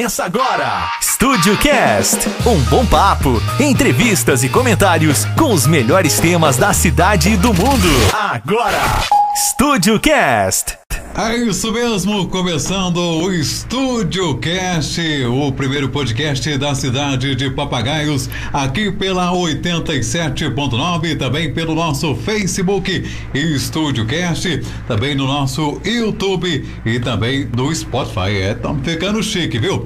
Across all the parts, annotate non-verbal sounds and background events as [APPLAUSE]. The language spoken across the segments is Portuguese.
Começa agora. Estúdio Cast. Um bom papo, entrevistas e comentários com os melhores temas da cidade e do mundo. Agora. Estúdio Cast. É isso mesmo, começando o Estúdio Cast, o primeiro podcast da cidade de Papagaios, aqui pela 87.9, também pelo nosso Facebook Estúdio Cast, também no nosso YouTube e também no Spotify. É, estamos ficando chique, viu?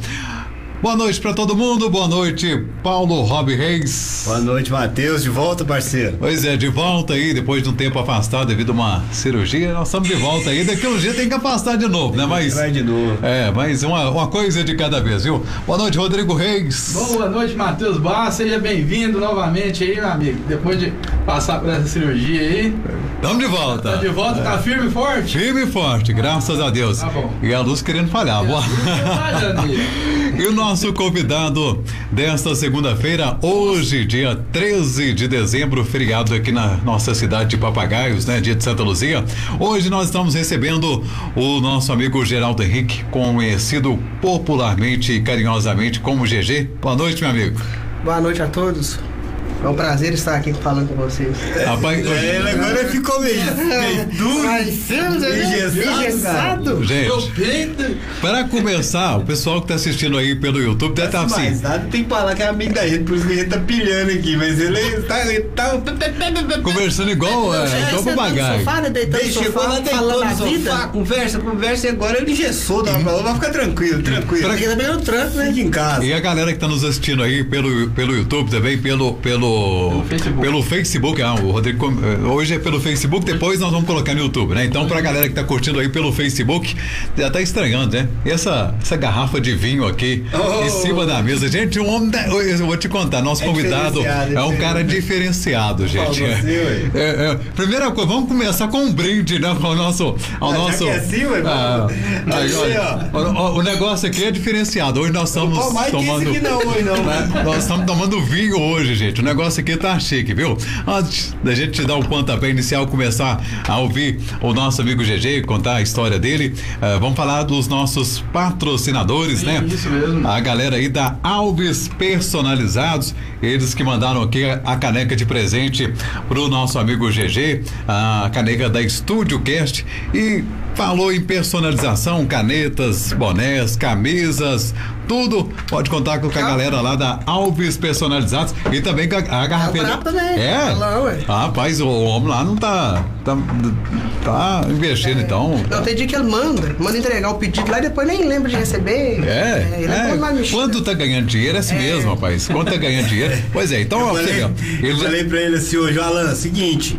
Boa noite para todo mundo, boa noite, Paulo Rob Reis. Boa noite, Matheus, de volta, parceiro. Pois é, de volta aí, depois de um tempo afastado devido a uma cirurgia, nós estamos de volta aí. Daqui a um dia tem que afastar de novo, né? Mas. Vai de novo. É, mas uma, uma coisa de cada vez, viu? Boa noite, Rodrigo Reis. Boa noite, Matheus Barra. Seja bem-vindo novamente aí, meu amigo. Depois de passar por essa cirurgia aí. Estamos de volta. Tá de volta, tá firme e forte? Firme e forte, graças a Deus. Tá bom. E a luz querendo falhar. Boa. [LAUGHS] E o nosso convidado desta segunda-feira, hoje, dia 13 de dezembro, feriado aqui na nossa cidade de Papagaios, né? Dia de Santa Luzia. Hoje nós estamos recebendo o nosso amigo Geraldo Henrique, conhecido popularmente e carinhosamente como GG. Boa noite, meu amigo. Boa noite a todos. É um prazer estar aqui falando com vocês. Rapaz, É, ele agora ficou meio, [LAUGHS] meio duro, engessado. gente, para começar, o pessoal que tá assistindo aí pelo YouTube deve estar assim. Mas nada tem que falar que é amigo da gente, por isso que a gente tá pilhando aqui, mas ele tá... Ele tá... Conversando igual, é, igual né? Daí no chegou lá, deitou no a sofá, vida. conversa, conversa, e agora ele engessou, dá pra vai ficar tranquilo, tranquilo. Aqui também no tranco, né? Fique em casa. E a galera que tá nos assistindo aí pelo, pelo YouTube também, pelo, pelo, Pelo Facebook. pelo Facebook, ah, o Rodrigo, eh, hoje é pelo Facebook, depois nós vamos colocar no YouTube, né? Então, pra galera que tá curtindo aí pelo Facebook, já tá estranhando, né? E essa, essa garrafa de vinho aqui Oh. em cima da mesa, gente, um homem, da- eu vou te contar, nosso É convidado diferenciado, é um é cara diferenciado, gente. você, ué. É, é, primeira coisa, vamos começar com um brinde, né? Ao nosso, ao Ah, nosso. é assim, ué, Ah, aí, o, o- negócio aqui é diferenciado. Hoje nós estamos tomando. não, hoje não. né? [LAUGHS] Nós estamos tomando vinho hoje, gente. O negócio aqui tá chique, viu? Antes da gente te dar o pontapé inicial, começar a ouvir o nosso amigo GG, contar a história dele, eh, vamos falar dos nossos patrocinadores, Sim, né? isso mesmo. A galera aí da Alves Personalizados, eles que mandaram aqui a, a caneca de presente pro nosso amigo GG, a caneca da Estúdio Cast e falou em personalização, canetas, bonés, camisas, tudo. Pode contar com a galera lá da Alves Personalizados e também com a, a garrafinha. brabo também. É? Tá lá, ué. Ah, rapaz, o homem lá não tá tá, tá investindo então. Não, tem dia que ele manda, manda entregar o pedido lá e depois nem lembra de receber. É, ele é. é, mais mexido. Quanto tá ganhando dinheiro é assim mesmo, rapaz. Quanto tá ganhando dinheiro? Pois é, então, Eu ó, falei, eu falei pra ele assim hoje, Alan, seguinte,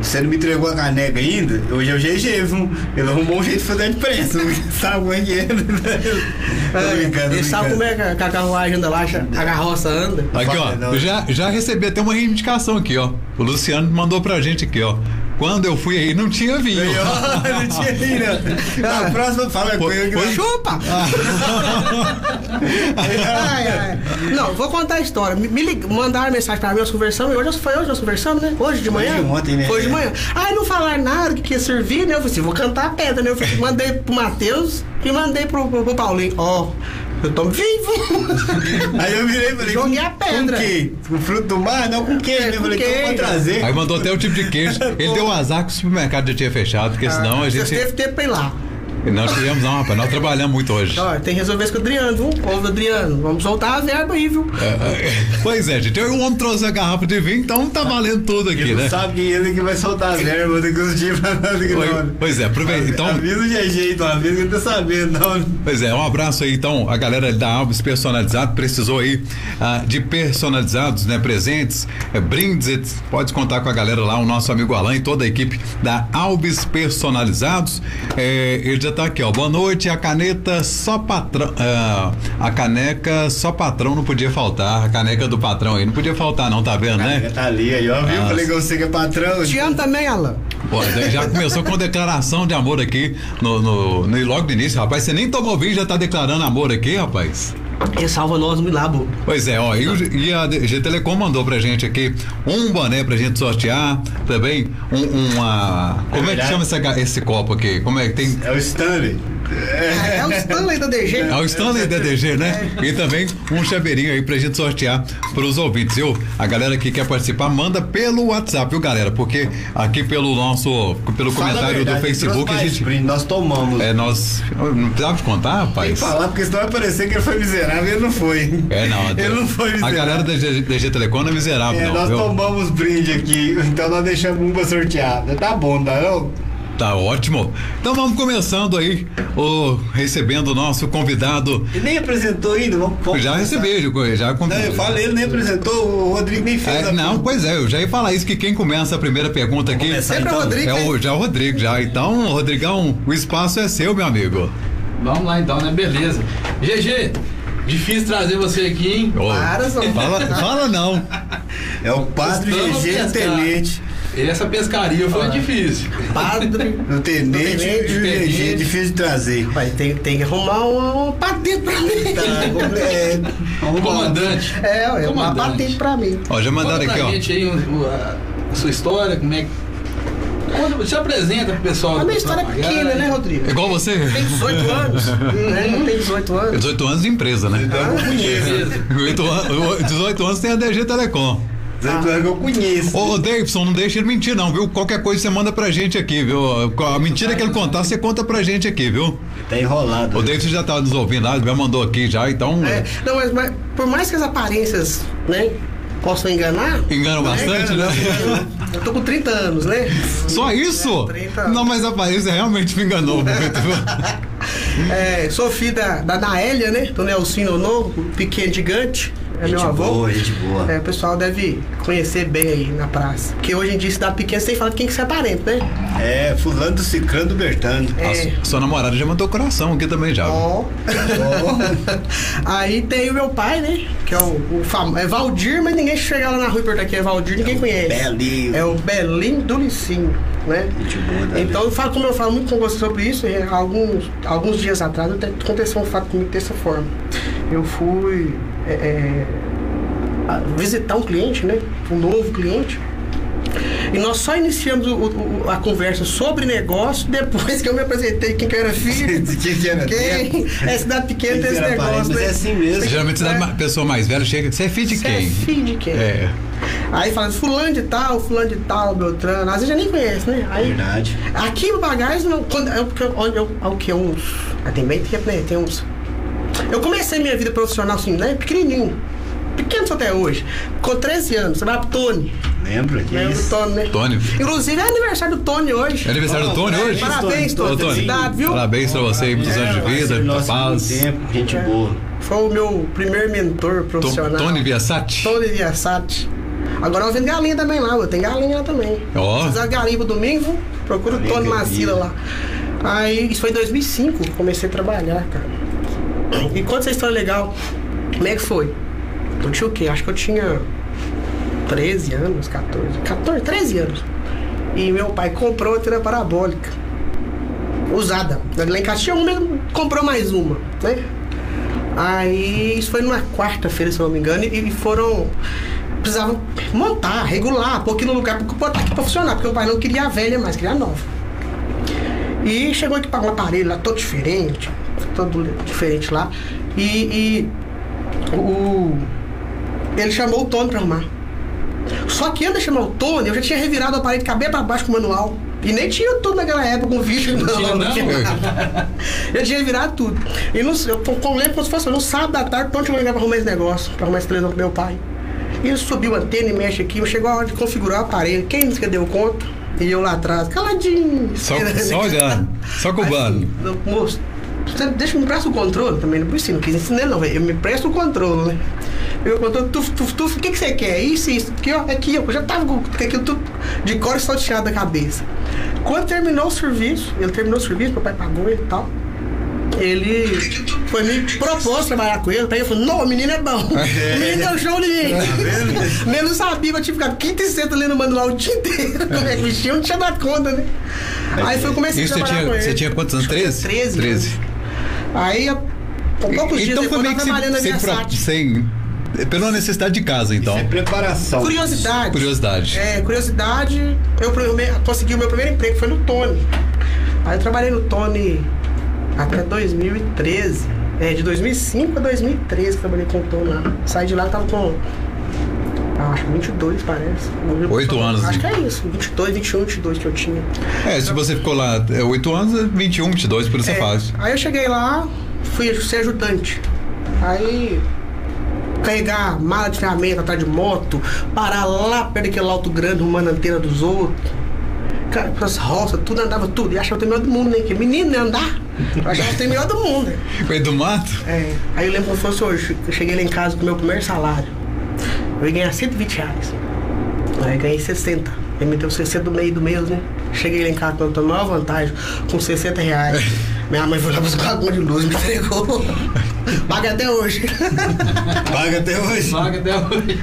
você não me entregou a caneca ainda? Hoje é o GG, viu? Ele arrumou um jeito de fazer a diferença. [LAUGHS] Sabe como é que é? [LAUGHS] Tô É, brincando, ele sabe como é que a carruagem anda lá, a carroça anda. Aqui, ó, já, já recebi até uma reivindicação aqui, ó. O Luciano mandou pra gente aqui, ó. Quando eu fui aí, não tinha vinho. [LAUGHS] Não tinha nem, não. Na próxima fala com Foi- ele que foi- Chupa! [LAUGHS] ai, ai. Não, vou contar a história. Me, me lig- mandaram mensagem pra mim, nós conversamos. Hoje foi hoje nós conversamos, né? Hoje de manhã? de ontem, né? Foi de manhã. Aí não falaram nada, que ia servir, né? Eu falei assim, vou cantar a pedra, né? Eu falei, mandei pro Matheus e mandei pro, pro, pro Paulinho. Ó, eu tô vivo! [LAUGHS] Aí eu virei e falei, Joguei com, a pedra. com quê? Com fruto do mar? Não, com queijo. É, eu com falei, então pode queijo. trazer. Aí mandou até o tipo de queijo. Ele deu azar que o supermercado já tinha fechado, porque senão a gente. teve tempo pra ir lá. Nós tivemos, não, rapaz, nós trabalhamos muito hoje. Ó, tem que resolver isso com o Adriano, viu? Povo do Adriano. Vamos soltar a verba aí, viu? Pois é, gente. O homem trouxe a garrafa de vinho, então tá valendo tudo aqui, Ele né? sabe que ele que vai soltar as ervas daqui uns dias pra nada que Pois- não. Pois é, aproveita. Então, Avisa o GG, então, avisa que ele tá sabendo, não. Pois é, um abraço aí então, a galera da Alves Personalizado precisou aí ah, de personalizados, né, presentes, eh, brindes, pode contar com a galera lá, o nosso amigo Alain e toda a equipe da Alves Personalizados. Eh, ele já tá aqui, ó. Boa noite, a caneta só patrão, ah, a caneca só patrão não podia faltar, a caneca do patrão aí não podia faltar não, tá vendo, Né? né? Tá ali aí, ó, viu? Ah. Falei que você que é patrão. Te amo também, Alan. Pô, já começou com declaração de amor aqui no, no, no- logo no início, rapaz. Você nem tomou vinho já tá declarando amor aqui, rapaz. Ele salva nós no milagre. Pois é, ó, e, o- e a G Telecom mandou pra gente aqui um boné pra gente sortear, também um, uma. Como é que verdade. chama esse, esse copo aqui? Como é que tem? É o Stanley. É o Stanley da DG. É o Stanley DDG, né? E também um chaveirinho aí pra gente sortear pros ouvintes, viu? A galera que quer participar, manda pelo WhatsApp, viu, galera? Porque aqui pelo nosso, pelo Fala a comentário verdade, do Facebook, a gente. brinde, Nós tomamos. É, nós. Não precisava te contar, Tem que rapaz? falar, porque senão vai parecer que ele foi miserável e ele não foi. É, não. [LAUGHS] Ele não foi A miserável. galera da DG, DG Telecom não é miserável, É, não. nós viu? tomamos brinde aqui, então nós deixamos um pra sortear. Tá bom, tá não? Tá ótimo. Então vamos começando aí, o, recebendo o nosso convidado. Ele nem apresentou ainda, vamos, vamos Já começar. recebi, já Não, eu falei, ele nem apresentou, o Rodrigo nem fez. É, a- não, pois é, eu já ia falar isso que quem começa a primeira pergunta aqui começar, Sempre é o então. Rodrigo. é o, já é o Rodrigo, já. Então, Rodrigão, o espaço é seu, meu amigo. Vamos lá então, né? Beleza. GG, difícil trazer você aqui, hein? Ô, Para, Zão. fala, fala não. É o padre GG tenente. Essa pescaria foi difícil. Padre. [LAUGHS] O tenente tenente. GG, difícil de trazer. Vai ter, tem que arrumar um, um patente pra mim. Tá, é, [LAUGHS] lá. Comandante. É, é uma patente pra mim. Ó, já mandaram Conta aqui, pra ó. gente aí um- a, a sua história, como é que. Quando, se apresenta pro pessoal. A minha história é pequena, né, Rodrigo? Igual você. Tem 18 anos. né? [LAUGHS] Tem 18 anos. 18 anos de empresa, né? Beleza. 18 anos, 18 anos tem a DG Telecom. 18 anos que eu conheço. Ô, Davidson, não deixa ele mentir, não, viu? Qualquer coisa você manda pra gente aqui, viu? A mentira que ele contar, você conta pra gente aqui, viu? Tá enrolado. O Davidson já tá nos ouvindo lá, já mandou aqui já, então. É, não, mas, mas por mais que as aparências, né, possam enganar. Enganam bastante, né? Eu tô com 30 anos, né? Só isso? 30. Não, mas a aparência realmente me enganou muito, [LAUGHS] viu? É, sou filho da, da Naélia, né? Do Nelsinho Novo, pequeno gigante. É meu Gente avô. boa, gente boa. É, o pessoal deve conhecer bem aí na praça. Porque hoje em dia, cidade pequena, você que falar de quem que você é parente, né? É, fulano do Cicrano do Bertano. É. A sua namorada já mandou coração aqui também já. Ó. [LAUGHS] Aí tem o meu pai, né? Que é o, o famoso. É Valdir, mas ninguém chega lá na rua e pergunta quem é Valdir, ninguém conhece. Belinho. É o Belim do Licinho, né? Gente boa, né? Então, eu falo, como eu falo muito com você sobre isso, é, alguns, alguns dias atrás aconteceu um fato comigo dessa forma. Eu fui é, é, a- visitar um cliente, né? Um novo cliente. E nós só iniciamos o- o- a conversa sobre negócio depois que eu me apresentei quem que eu era filho. [LAUGHS] De quem que era Quem? É cidade pequena tem esse negócio, né? é assim mesmo. Geralmente dá uma pessoa mais velha, chega. Você é filho de Você quem? é filho de quem? É. Aí fala, fulano de tal, fulano de tal, Beltrano. Às vezes já nem conhece, né? Aí, Verdade. Aqui em Bagagem, não, quando, é, porque eu- onde eu, há o que? Uns. Tem bem tempo, né? Tem uns. Eu comecei minha vida profissional assim, né? Pequenininho. Pequeno até hoje. Com 13 anos, você vai pro Tony. Lembra? Que Lembra do isso? Tony, né? Tony. Inclusive é aniversário do Tony hoje. É aniversário do Tony Oh, hoje? Parabéns, Tony. Tony. Felicidade, viu? Parabéns pra você, aí, muitos anos de vida, muita paz. tempo, gente boa. Foi o meu primeiro mentor To- profissional. Tony Viasati? Tony Viasati. Agora eu vendo galinha também lá, eu tenho galinha lá também. Ó. Se quiser galinha pro domingo, procura o Tony eu Macila lá. Aí, isso foi em 2005, comecei a trabalhar, cara. E conta essa história legal. Como é que foi? Eu tinha o quê? Acho que eu tinha 13 anos, 14. 14, 13 anos. E meu pai comprou antena parabólica. Usada. Lá em casa tinha uma, comprou mais uma, né? Aí isso foi numa quarta-feira, se não me engano, e foram. Precisavam montar, regular, pôr aqui no lugar, botar aqui pra funcionar, porque o pai não queria a velha mais, queria a nova. E chegou aqui para um aparelho lá todo diferente, todo diferente lá. E, e o, ele chamou o Tony pra arrumar. Só que antes de chamar o Tony, eu já tinha revirado o aparelho de cabeça pra baixo com o manual. E nem tinha tudo naquela época com vídeo, não. tinha, não? nada. [LAUGHS] eu tinha revirado tudo. E no, eu, eu lembro como se fosse no sábado da tarde, Tony chegou pra arrumar esse negócio, pra arrumar esse televisão pro meu pai. E ele subiu a antena e mexe aqui, chegou a hora de configurar o aparelho. Quem disse que deu conta? E eu lá atrás, caladinho. Só, só olhando, só cubando. Assim, moço, você deixa me presta o controle também, não precisa, não quis ensinar não, velho. Eu me presto o controle, né? Eu controle, tuf, tuf, tuf, o que, que você quer? Isso, isso, aqui, ó, aqui, ó. Eu já tava com aquilo tudo de cor salteado da cabeça. Quando terminou o serviço, ele terminou o serviço, meu pai pagou ele e tal. Ele foi me propôs trabalhar com ele, tá? Eu falei, não, o menino é bom. O [LAUGHS] menino é o show de mim. Eu não sabia, eu tinha ficado quinta e sexta lendo o manual o dia inteiro. Como é que mexia, eu não tinha dado conta, né? Aí foi comecei Isso a trabalhar tinha, com ele. você tinha quantos anos? 13? 13. 13. Aí, há poucos dias Então foi depois, meio eu que trabalhando na sem, minha sem, sem. Pela necessidade de casa, então. É preparação. Curiosidade. Curiosidade. É, curiosidade. Eu, eu me- consegui o meu primeiro emprego, foi no Tony. Aí eu trabalhei no Tony até 2013. É, de 2005 a 2013 que eu trabalhei com o Tom lá. Saí de lá, tava com. Acho que 22, parece. Oito anos. Acho que é isso. 22, 21, 22 que eu tinha. É, se você ficou lá é, 8 anos, 21, 22, por essa É, fase. Aí eu cheguei lá, fui ser ajudante. Aí carregar mala de ferramenta atrás de moto, parar lá perto daquele alto grande, arrumando a antena dos outros. Cara, as roças, tudo andava tudo. E achava que o melhor do mundo, né? Que menino né, andar. Eu achava que o melhor do mundo. né? Meio do mato? É. Aí eu lembro como fosse hoje. Eu cheguei lá em casa com o meu primeiro salário. Eu ia ganhar 120 reais. Aí ganhei 60. Ele me deu 60 do meio do mês, né? Cheguei lá em casa a maior vantagem, com 60 reais. [LAUGHS] Minha mãe foi lá buscar a de luz, me entregou. [LAUGHS] [LAUGHS] Paga até hoje. Paga até hoje. Vaga até hoje.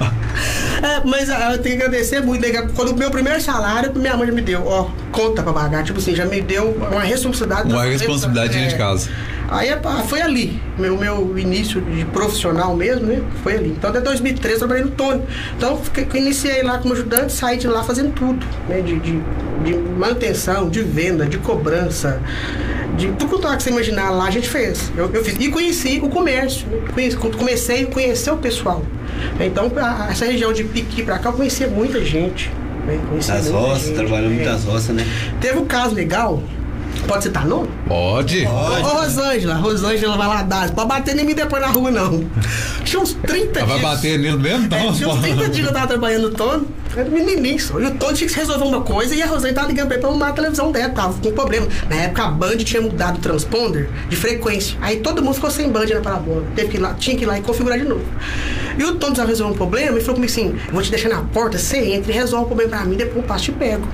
É, mas ah, eu tenho que agradecer muito. né? Quando o meu primeiro salário, minha mãe já me deu, ó, conta pra pagar. Tipo assim, já me deu uma responsabilidade. Uma responsabilidade dentro de casa. Aí ah, foi ali, meu, meu início de profissional mesmo, né? Foi ali. Então até 2013 eu trabalhei no Tony. Então fiquei, iniciei lá como ajudante, saí de lá fazendo tudo, né? De, de, de manutenção, de venda, de cobrança, de tudo que você imaginar lá a gente fez. Eu, eu fiz. E conheci o comércio. Né? Conheci, comecei a conhecer o pessoal. Então, a- essa região de Piqui pra cá, eu conhecia muita gente. Né? Conhecia Das muita roças, é. muitas roças, né? Teve um caso legal. Pode citar nome? Pode. Ô, Rosângela, Rosângela vai lá dar. Pode bater em mim depois na rua, não. Tinha uns 30 Ela vai dias. bater nele mesmo? É, Então, tinha uns 30 dias que eu tava trabalhando no Tony. Era menininho só. E o Tony tinha que resolver uma coisa e a Rosângela tava ligando pra ele pra arrumar a televisão dela. Tava com problema. Na época a Band tinha mudado o transponder de frequência. Aí todo mundo ficou sem Band na parabola. Teve que ir lá, tinha que ir lá e configurar de novo. E o Tony precisava resolver um problema e falou comigo assim: eu vou te deixar na porta, você entra e resolve o problema pra mim, depois eu passo e te pego.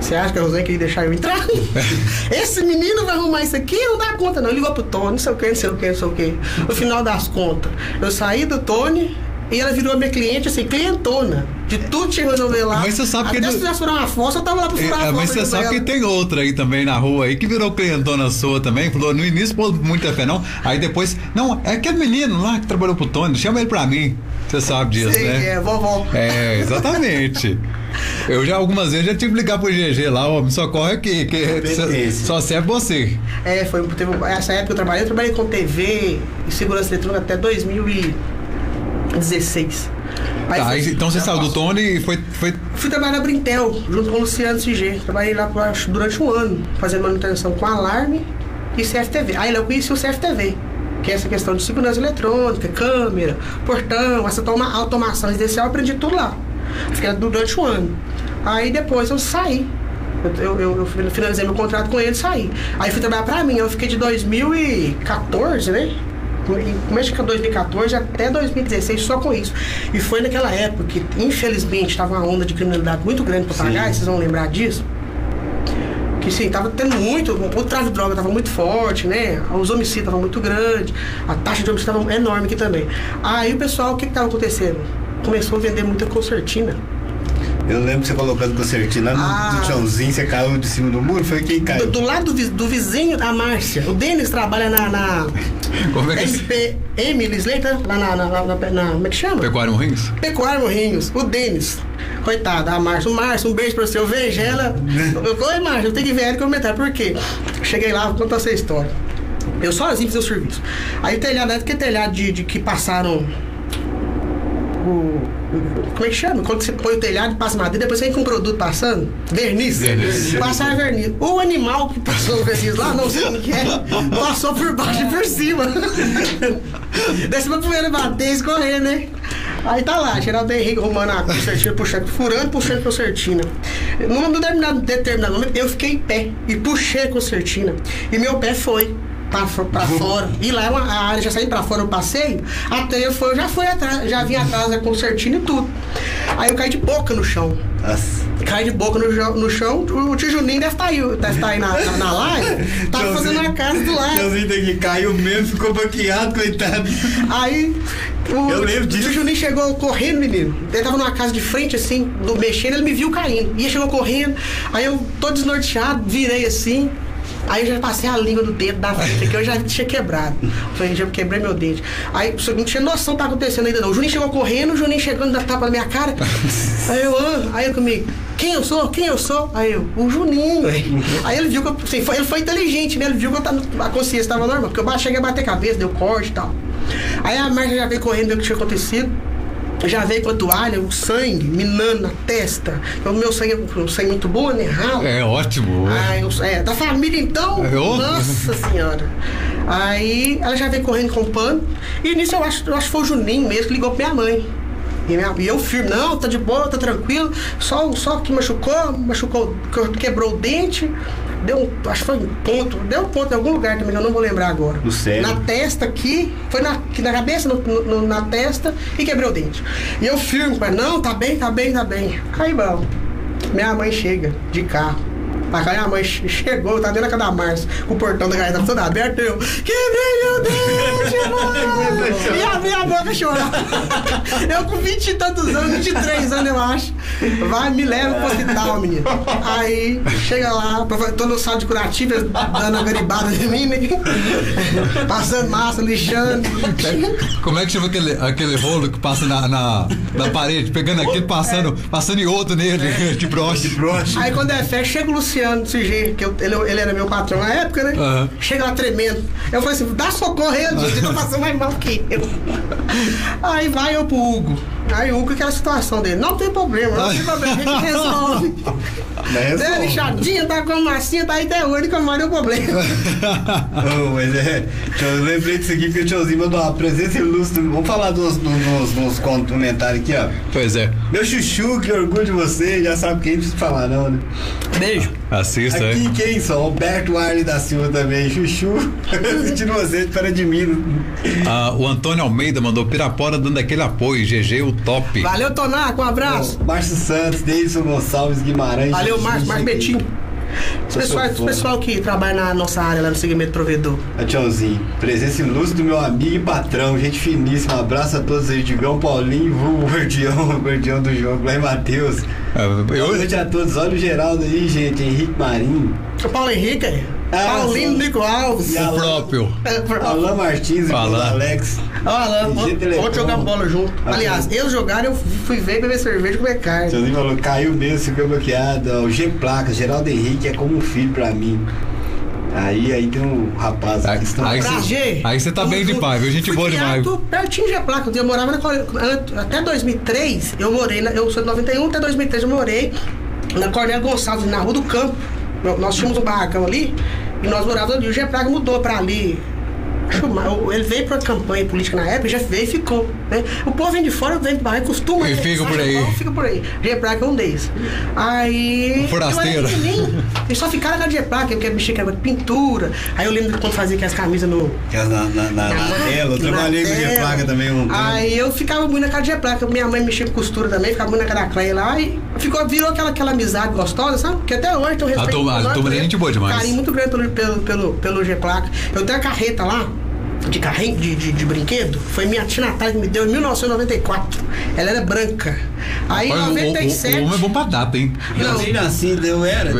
Você acha que a Rosane queria deixar eu entrar? [LAUGHS] Esse menino vai arrumar isso aqui? Não dá conta, não. Ligou pro Tony, não sei o que, não sei o que, não sei o que. No final das contas, eu saí do Tony e ela virou minha cliente, assim, clientona. De tudo tinha que resolver lá. Mas você sabe que Até ele- se quisesse furar uma fossa, eu tava lá pra furar É, a fossa. mas você sabe com que ela. tem outra aí também na rua aí que virou clientona sua também. Falou, no início pô muita fé não. Aí depois, não, é aquele menino lá que trabalhou pro Tony, chama ele pra mim. Você sabe disso, Sei, né? é, vovó. É, exatamente. [LAUGHS] Eu já algumas vezes já tive que ligar pro GG lá, ó, me socorre aqui, que Competência. só serve você. É, foi, teve, essa época que eu trabalhei, eu trabalhei com TV e segurança eletrônica até 2016. Aí Tá, foi- aí, então você saiu do Tony e foi, foi. Fui trabalhar na Brintel, junto com o Luciano CG. Trabalhei lá durante um ano, fazendo manutenção com alarme e CFTV. Aí lá eu conheci o CFTV, que é essa questão de segurança eletrônica, câmera, portão, essa toma, automação residencial, eu aprendi tudo lá. Fiquei durante um ano. Aí depois eu saí. Eu, eu, eu finalizei meu contrato com ele e saí. Aí fui trabalhar pra mim, eu fiquei de 2014, né? Começo de 2014 até 2016 só com isso. E foi naquela época que, infelizmente, estava uma onda de criminalidade muito grande para pagar, vocês vão lembrar disso. Que sim, tava tendo muito, o tráfico de droga tava muito forte, né? Os homicídios estavam muito grandes, a taxa de homicídio estava enorme aqui também. Aí o pessoal, o que que tava acontecendo? Começou a vender muita concertina. Eu lembro que você colocando concertina lá no, Ah. no chãozinho, você caiu de cima do muro, foi quem Do, caiu? do lado do, do vizinho da Márcia. O Denis trabalha na, na Como é que se. MPM Slater, lá na, na, na, na- Como é que chama? Pecuário Morrinhos? Pecuário Morrinhos, o Denis. Coitada, a Márcia. O Márcio, um beijo pra você. Eu vejo ela. Eu, Oi, Márcia, eu tenho que ver ela e comentar. Por quê? Cheguei lá, vou contar essa história. Eu sozinho fiz o serviço. Aí o telhado, é aquele telhado de, de que passaram. Como é que chama? Quando você põe o telhado, passa madeira, depois você vem com um produto passando? Verniz. Verniz. Passar verniz. O animal que passou o verniz lá, não sei o que é, passou por baixo e por cima. [LAUGHS] Desce pra primeira bater e escorrer, né? Aí tá lá, Geraldo Henrique arrumando a concertina, puxando, furando, puxando a concertina. Num determinado, determinado momento, eu fiquei em pé e puxei a concertina. E meu pé foi pra fora. E lá é uma- a área já saiu pra fora o passeio, até eu, foi, eu já fui atrás, já vim atrás da concertina e tudo. Aí eu caí de boca no chão. Nossa. Cai de boca no, chão- no chão, o, o Tijuninho deve estar aí, deve estar aí na, na, na live, [LAUGHS] tá fazendo a casa do lado. Tiozinho daqui caiu mesmo, ficou baqueado, coitado. Aí o, Eu lembro disso. o Juninho chegou correndo, menino. Ele tava numa casa de frente, assim, do mexendo, ele me viu caindo. E ele chegou correndo. Aí eu, todo desnorteado, virei assim. Aí eu já passei a língua do dedo da frente, que eu já tinha quebrado. Falei, já quebrei meu dente. Aí você não tinha noção do que tá acontecendo ainda não. O Juninho chegou correndo, o Juninho chegando da tapa na minha cara. [LAUGHS] Aí eu, aí eu comigo, quem eu sou? Quem eu sou? Aí eu, o Juninho. Aí ele viu que eu, assim, foi, ele foi inteligente, né? Ele viu que eu tava, a consciência estava normal, porque eu cheguei a bater cabeça, deu corte e tal. Aí a Marcia já veio correndo, viu o que tinha acontecido. Já veio com a toalha, o sangue, minando na testa. O meu sangue é um sangue muito bom, né? Ralo. É ótimo. Ai, eu- é, da família então? É, ô. Nossa senhora. Aí ela já veio correndo com o pano. E nisso eu acho, eu acho que foi o Juninho mesmo que ligou pra minha mãe. E, minha- e eu firme, não, tá de boa, tá tranquilo. Só, só que machucou, machucou, que- quebrou o dente. Deu um, acho que foi um ponto, deu um ponto em algum lugar também, eu não vou lembrar agora. No cérebro. Na testa aqui, foi na, na cabeça, no- no- na testa e quebrou o dente. E eu firme, pai, não, tá bem, tá bem, tá bem. Aí, bom, minha mãe chega de carro. A minha mãe che- chegou, tá dentro da casa da Márcia, com o portão da garagem todo aberto. Eu, quebrei meu dente! [LAUGHS] E abri a boca chorando. [LAUGHS] Eu com 20 e tantos anos, 23 anos, eu acho. Vai, me leva pro hospital, menino. Aí, chega lá, tô no sala de curativa, dando a garibada de mim, né? [LAUGHS] Passando massa, lixando. Como é que chama aquele, aquele rolo que passa na, na, na parede, pegando aquele, passando, passando em outro nele, de broche. Broche. Aí quando é festa, chega o Luciano desse jeito, que eu- ele, ele era meu patrão na época, né? Aham. Chega lá tremendo. Eu falei assim, dá socorro aí, gente, tá passando mais mal que eu. [LAUGHS] Aí vai eu pro Hugo. Aí o Hugo, aquela situação dele, não tem problema, não tem problema, a gente resolve. Mas Deu é lixadinha, tá com a massinha, tá aí até hoje, que não deu problema. [LAUGHS] Oh, mas é. Eu lembrei disso aqui que o tiozinho mandou uma presença ilustre. Vamos falar dos, dos, dos, dos comentários aqui, ó. Pois é. Meu chuchu, que orgulho de você, já sabe quem precisa falar, não, né? Beijo. Assista, Aqui hein? quem são? Alberto Arley da Silva também, chuchu. [LAUGHS] Assistindo você, para de mim. Ah, o Antônio Almeida mandou Pirapora dando aquele apoio. GG, o top. Valeu, Tonaco, um abraço. Márcio Santos, Deilson Gonçalves Guimarães. Valeu, Márcio, Márcio Betinho. Os Sou pessoal, pessoal que trabalha na nossa área lá no segmento provedor. Tchauzinho. Presença ilustre do meu amigo e patrão, gente finíssima. Abraço a todos aí, Digão Paulinho, vulgo [LAUGHS] Gordião, Gordião do jogo, lá em Matheus. Boa eu, noite a todos. Olha o Geraldo aí, gente. Henrique Marinho. O Paulo Henrique, é? Ah, Paulinho Nico Alves. E a- o próprio. Alain Martins e Alain. o Alex. Telecom. vamos jogar bola junto. Ah, Aliás, eles jogaram, eu fui ver beber cerveja e comer carne. Tiozinho falou, caiu mesmo, ficou bloqueado. O G Placa, Geraldo Henrique é como um filho pra mim. Aí, aí tem um rapaz Aí- aqui. aí- Pra G. aí você tá bem de pai, viu? Gente boa demais. Pertinho de Placa. Eu morava na até 2003, eu morei, na, eu sou de 91, até 2003 eu morei na Cornélio Gonçalves, na Rua do Campo. Nós- Nós tínhamos um barracão ali e nós morávamos ali. O G Placa mudou pra ali. Ele veio pra campanha política na época, já veio e ficou. Né? O povo vem de fora, vem do barraco, costuma. E fica por aí. Fica por aí. G Placa é um deles. Aí. Forasteiro. Eu Eles só ficaram com a G Placa, porque mexia com pintura. Aí eu lembro quando fazia aquelas camisas no. É Na, na, na, na tela, eu trabalhei com o G tela. Placa também um. Aí eu ficava muito na casa de. Minha mãe mexia com costura também, ficava muito na casa da Cleia lá. E ficou, virou aquela, aquela amizade gostosa, sabe? Que até hoje um respeito. a turma é ele. gente boa demais. Carinho muito grande pelo, pelo, pelo, pelo. Eu tenho a carreta lá. De carrinho, de, de, de brinquedo, foi minha tia Natália que me deu em 1994. Ela era branca. Aí em Olha, o, o, o, 97. homem é bom pra data, hein? Eu Não. nem nascido, eu era. É,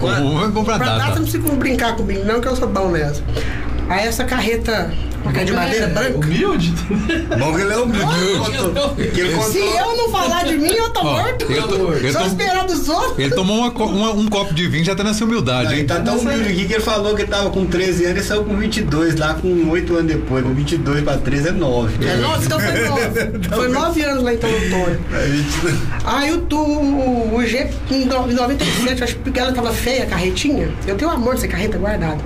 o homem é bom pra Pra data não data. precisa brincar comigo, não, que eu sou bom nessa. Aí essa carreta, uma carreta de madeira branca. Humilde. Bom que ele é humilde. Que ele Se eu não falar de mim, eu tô Ó, morto. eu tô- eu Só tô- esperar dos outros. Ele tomou uma co- uma- um copo de vinho já tá nessa humildade, Ele hein? tá tão humilde aqui que ele falou que ele tava com 13 anos e saiu com 22, lá com 8 anos depois. Com 22 pra 13 é 9. É nove, então foi nove. [LAUGHS] Foi nove anos lá então no Tony. Aí o, o, o G, em no- em 97, eu acho que ela tava feia, a carretinha. Eu tenho amor dessa carreta guardada.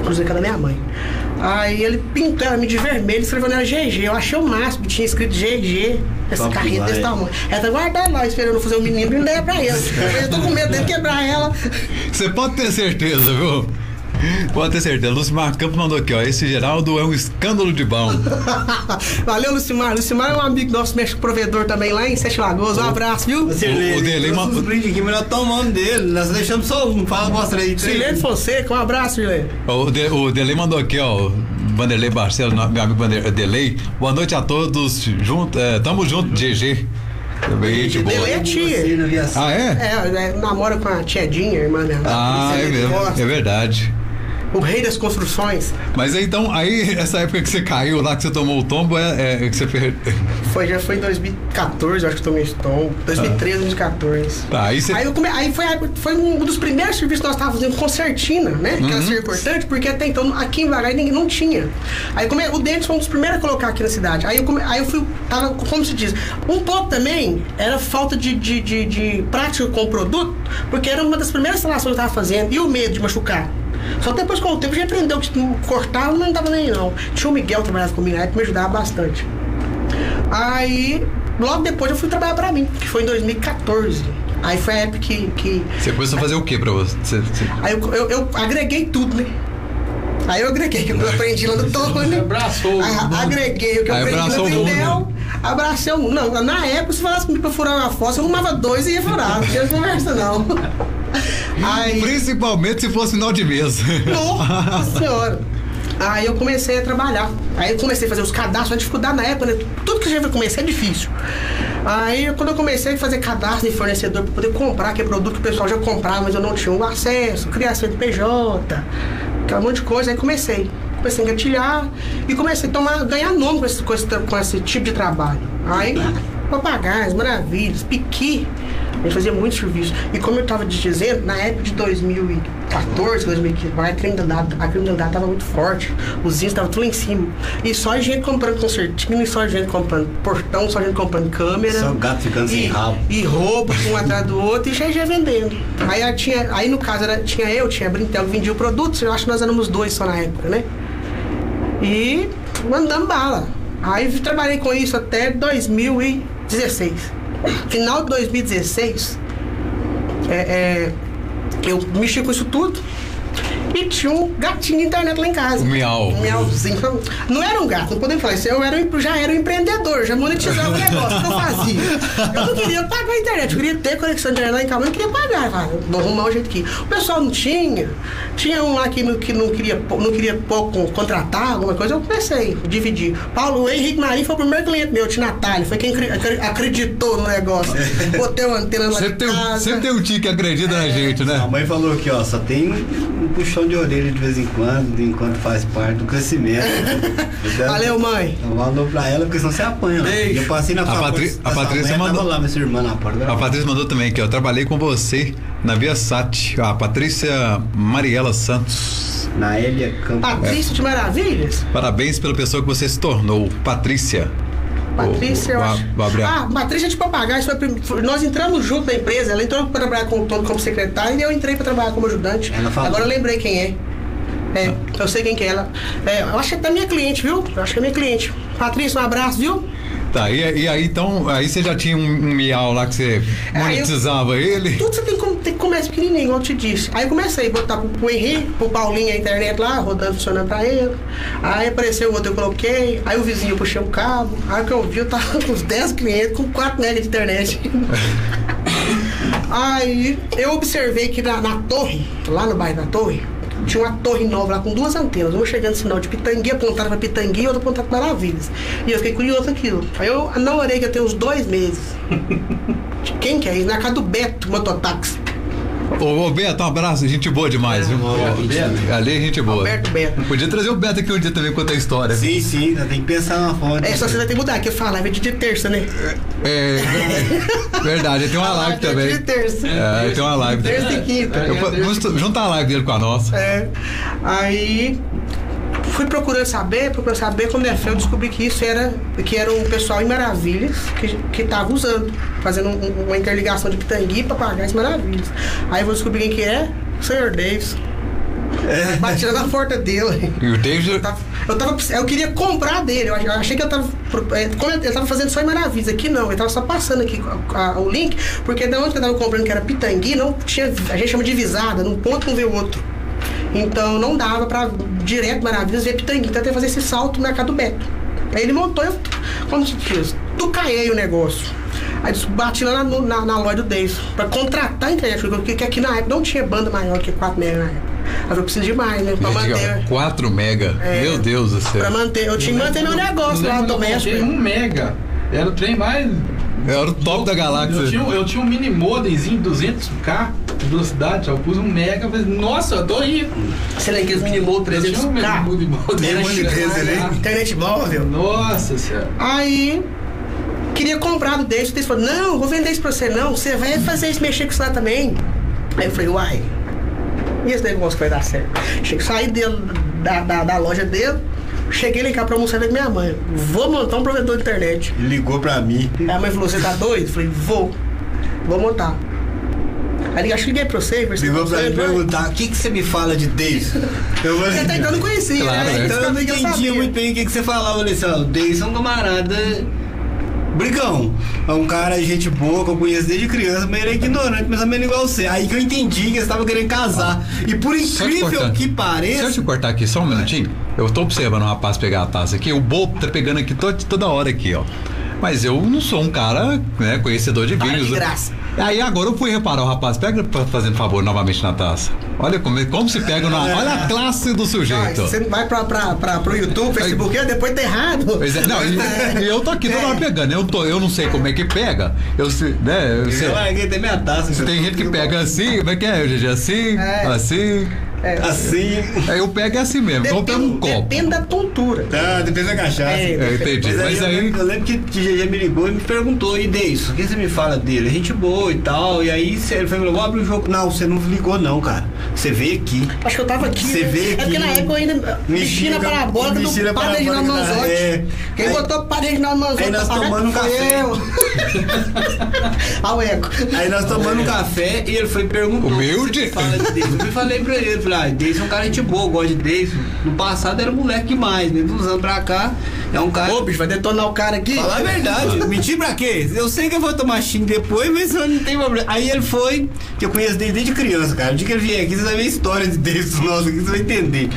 Inclusive com a da minha mãe. Aí ele pintou ela de vermelho e escreveu nela GG. Eu achei o máximo, tinha escrito GG. Essa carreta desse tamanho. Ela tá guardada lá, esperando fazer o menino e levar pra ela. Eu tô com medo dele quebrar ela. Você pode ter certeza, viu? Pode ter certeza. Lucimar Campos mandou aqui, ó. Esse Geraldo é um escândalo de bom. [LAUGHS] Valeu, Lucimar. Lucimar é um amigo nosso, mexe com provedor também lá em Sete Lagoas. Um abraço, viu? O- lê, o dele, ele ma- os brindes aqui, mas nós tomamos dele. Nós deixamos só um. Fala, mostra aí. Silene Fonseca, um abraço, Silene. O, de, o Delei mandou aqui, ó. o Vanderlei Barcelos, meu amigo Vander- Delei. Boa noite a todos. Junto, é, tamo junto, GG. Também, de boa. Delei é tia. Ah, é? É, é, namora com a tia Dinha, irmã dela. Ah, é Silene mesmo. É verdade. O rei das construções. Mas então, aí [LAUGHS] essa época que você caiu lá, que você tomou o tombo, é, é que você per... [LAUGHS] Foi, já foi em 2014, eu acho que eu tomei esse tom. 2013, 2014. Tá, aí você. Aí, come... aí foi, foi um dos primeiros serviços que nós estávamos fazendo concertina, né? Que era ser importante, porque até então aqui em Vagai ninguém não tinha. Aí come... o Dentes foi um dos primeiros a colocar aqui na cidade. Aí eu, come... aí eu fui, tava, como se diz, um pouco também era falta de, de, de, de prática com o produto, porque era uma das primeiras instalações que eu estava fazendo, e o medo de machucar. Só depois com o tempo já aprendeu que cortar não dava nem não. Tinha o Miguel que trabalhava comigo na época, me ajudava bastante. Aí, logo depois eu fui trabalhar pra mim, que foi em 2014. Aí foi a época que. que Você começou a fazer o que pra você? Você- você- aí eu, eu, eu agreguei tudo, né? Aí eu agreguei, que eu aprendi lá no [LAUGHS] Tony. Abraçou. A- Agreguei o que eu aprendi no. Vindel. Abracei mundo. Não, na época, se falasse comigo pra furar uma fossa, eu arrumava dois e ia furar. Não tinha conversa, não. [LAUGHS] Aí. Principalmente se fosse final de mês. Nossa [LAUGHS] senhora. Aí eu comecei a trabalhar. Aí eu comecei a fazer os cadastros, a dificuldade na época, né? Tudo que a gente vai começar é difícil. Aí quando eu comecei a fazer cadastro de fornecedor para poder comprar aquele produto que o pessoal já comprava, mas eu não tinha o acesso, criação de PJ, aquela monte de coisa, aí comecei. Comecei a engatilhar e comecei a tomar, ganhar nome com esse, com esse, com esse tipo de trabalho. Aí, papagaios, maravilhas, piqui. A gente fazia muito serviço. E como eu estava te dizendo, na época de 2014, 2015, a criminalidade, a criminalidade estava muito forte. Os índices estavam tudo lá em cima. E só a gente comprando concertina, e só a gente comprando portão, só a gente comprando câmera. Só gato ficando sem rabo. E roupa um atrás do outro e já já vendendo. Aí, tinha, aí no caso era, tinha eu, tinha a Brintel que vendia o produto, eu acho que nós éramos dois só na época, né? E mandando bala. Aí trabalhei com isso até 2016. Final de 2016, é, é, eu mexi com isso tudo e tinha um gatinho de internet lá em casa. O miau. Um miauzinho. Não era um gato, não podemos falar isso. Eu era, um- já era um empreendedor, já monetizava o negócio que eu fazia. Eu não queria pagar a internet, eu queria ter conexão de internet lá em casa, mas não queria pagar. Vou arrumar o jeito que. O pessoal não tinha. Tinha um lá que não, que não queria, não queria pouco contratar, alguma coisa, eu comecei a dividir. Paulo Henrique Marinho foi o primeiro cliente meu, de Natália, foi quem acreditou no negócio. Botei uma antena lá Sempre de tem, um- casa. sempre tem um tio que acredita na gente, A né? mãe falou aqui, ó, só tem um, um puxão de orelha de vez em quando, enquanto faz parte do crescimento. [LAUGHS] Valeu, mãe. Eu falou pra ela, porque senão você apanha. Beijo. Eu passei na A. Patri- a Patrícia mãe mandou- lá, minha irmã na porta. A Patrícia mandou também aqui, ó. Trabalhei com você na Via Sat. A Patrícia Mariela Santos. Na Elia Campos. Patrícia de Maravilhas? Parabéns pela pessoa que você se tornou, Patrícia. Patrícia, eu acho. vou abrir a- Ah, Patrícia de Papagaio. Nós entramos junto na empresa. Ela entrou para trabalhar com, como secretária e eu entrei para trabalhar como ajudante. Ela falou. Agora eu lembrei quem é. É, eu sei quem que é ela. É, eu acho que é até minha cliente, viu? Eu acho que é minha cliente. Patrícia, um abraço, viu? Tá, e, e aí então, aí você já tinha um, um miau lá que você Aí eu- monetizava ele? Tudo você tem que, tem que começar pequenininho, igual eu te disse. Aí eu comecei a botar pro, pro Henrique, pro Paulinho a internet lá, rodando, funcionando pra ele. Aí apareceu o outro, eu coloquei. Aí o vizinho eu puxei o cabo. Aí que eu vi, eu tava com uns 10 clientes com 4 megas de internet. [LAUGHS] Aí eu observei que na, na torre, lá no bairro da torre, tinha uma torre nova lá com duas antenas, uma chegando sinal de Pitangui, apontada pra Pitangui e outra apontada pra Maravilhas. E eu fiquei curioso aquilo. Aí eu que eu tenho uns dois meses. [LAUGHS] Quem que é isso? Na casa do Beto, mototáxi. Ô, ô, Beto, um abraço, gente boa demais, viu? Beto. Ali é gente boa. Alberto Beto. Podia trazer o Beto aqui um dia também contar a história. Sim, sim, tem que pensar na foto. É, só você vai ter que mudar, que eu falo, live é de terça, né? É, verdade, tem uma [LAUGHS] live é também. de terça. É, tem uma live também. Terça e quinta. Eu, juntar a live dele com a nossa. É. Aí fui procurando saber, procurando saber, quando é fé, eu descobri que isso era, que era um pessoal em Maravilhas que, que tava usando, fazendo um- uma interligação de Pitangui para pagar as Maravilhas. Aí eu vou descobrir quem que é, o Sr. Davis. Batida na porta dele. E o David. Eu tava, eu, tava- eu queria comprar dele. Eu ach- eu achei que eu tava. é, Como ele tava fazendo só em Maravilhas. Aqui não, ele tava só passando aqui a- a- o link, porque da onde que eu tava comprando, que era Pitangui, não tinha. A gente chama de visada, num ponto não vê o outro. Então não dava pra direto Maravilhas ver Pitangui. Então eu tentei fazer esse salto no mercado Beto. Aí ele montou, eu. Como se diz? Tucaiei o negócio. Aí disse, bati lá na, na, na loja do Davis pra contratar a internet, porque que aqui na época não tinha banda maior que 4 mega na época. Aí eu preciso de mais, né? Pra Gente, manter. ó, 4 mega. É. Meu Deus do céu. Pra manter, eu tinha que manter meu negócio lá eu doméstico. coloquei Um mega. Era o trem mais Era o top da galáxia. Eu tinha, um- eu tinha um mini modemzinho 200k de velocidade, eu pus um mega, falei, nossa, eu tô rico. Você lembra aqueles Eu um 300k? mini modem. Era desse, né? Internet móvel. Nossa senhora. Aí, queria comprar do desse. O desse falou, não, vou vender isso pra você não. Você vai fazer isso, mexer com isso lá também. Aí eu falei, uai, e esse negócio que vai dar certo? Cheguei, saí dele, da, da, da loja dele, cheguei lá casa pra almoçar com minha mãe. Vou montar um provedor de internet. Ligou pra mim. Aí a mãe falou, você tá doido? Eu falei, vou, vou montar. Aí acho que liguei pra você, pra você Ligou pra você, mim perguntar: o que, que você me fala de Deison? Eu falei, Porque até então não conhecia, Claro, né? Então eu não eu entendia sabia. muito bem o que, que você falava. Eu falei assim, ó, Deison é um camarada brigão. É um cara, gente boa, que eu conheço desde criança, mas ele é ignorante, mais ou menos igual você. Aí que eu entendi que eles estavam querendo casar. E por incrível que Deixa eu pareça. te cortar aqui só um minutinho. Eu tô observando o rapaz pegar a taça aqui. O Bobo tá pegando aqui to- toda hora aqui, ó. Mas eu não sou um cara, né, conhecedor de Para vinhos. de graça. Aí agora eu fui reparar o rapaz, pega fazendo favor novamente na taça. Olha como, como se pega na. Olha a classe do sujeito. você vai pra, pra, pra, pro YouTube, Facebook, depois tá errado. Pois é, não, e, eu tô aqui toda hora pegando. Eu, tô, eu não sei como é que pega. Eu sei, né? Eu sei. Eu larguei até minha taça. Se tem gente que pega assim, como é que é, GG? Assim, É. assim. É, Assim. Aí eu pego é assim mesmo. Então eu pego um copo. depende da tontura. Tá, depende da cachaça. É, É, entendi. Mas, Mas aí, eu aí. lembro- eu lembro que o GG me ligou e me perguntou, e Deison, o que você me fala dele? Gente boa e tal. E aí você- ele falou, vou abrir o jogo. Não, você não ligou não, cara. Você veio aqui. Acho que eu tava aqui. Você né? vê É porque que na época eu ainda mexi na mexia- parabólica do Padre Reginaldo Manzotti. é. Quem Aí- botou o Padre Reginaldo Manzotti Aí nós tomando um café. [LAUGHS] Ao eco. Aí nós tomando um café e ele foi. Humilde. "O que você Fala. Eu falei pra ele, falei, ah, Deison é um cara gente boa, gosta de Deison. No passado era moleque demais, né? Dos anos pra cá, é um cara. Ô, bicho, vai detonar o cara aqui? Falar a verdade. [LAUGHS] Mentir pra quê? Eu sei que eu vou tomar xingo depois, mas eu não tem problema. Aí ele foi, que eu conheço desde, desde criança, cara. O dia que ele vier aqui, você vai ver a história de Deus nossa, aqui você vai entender.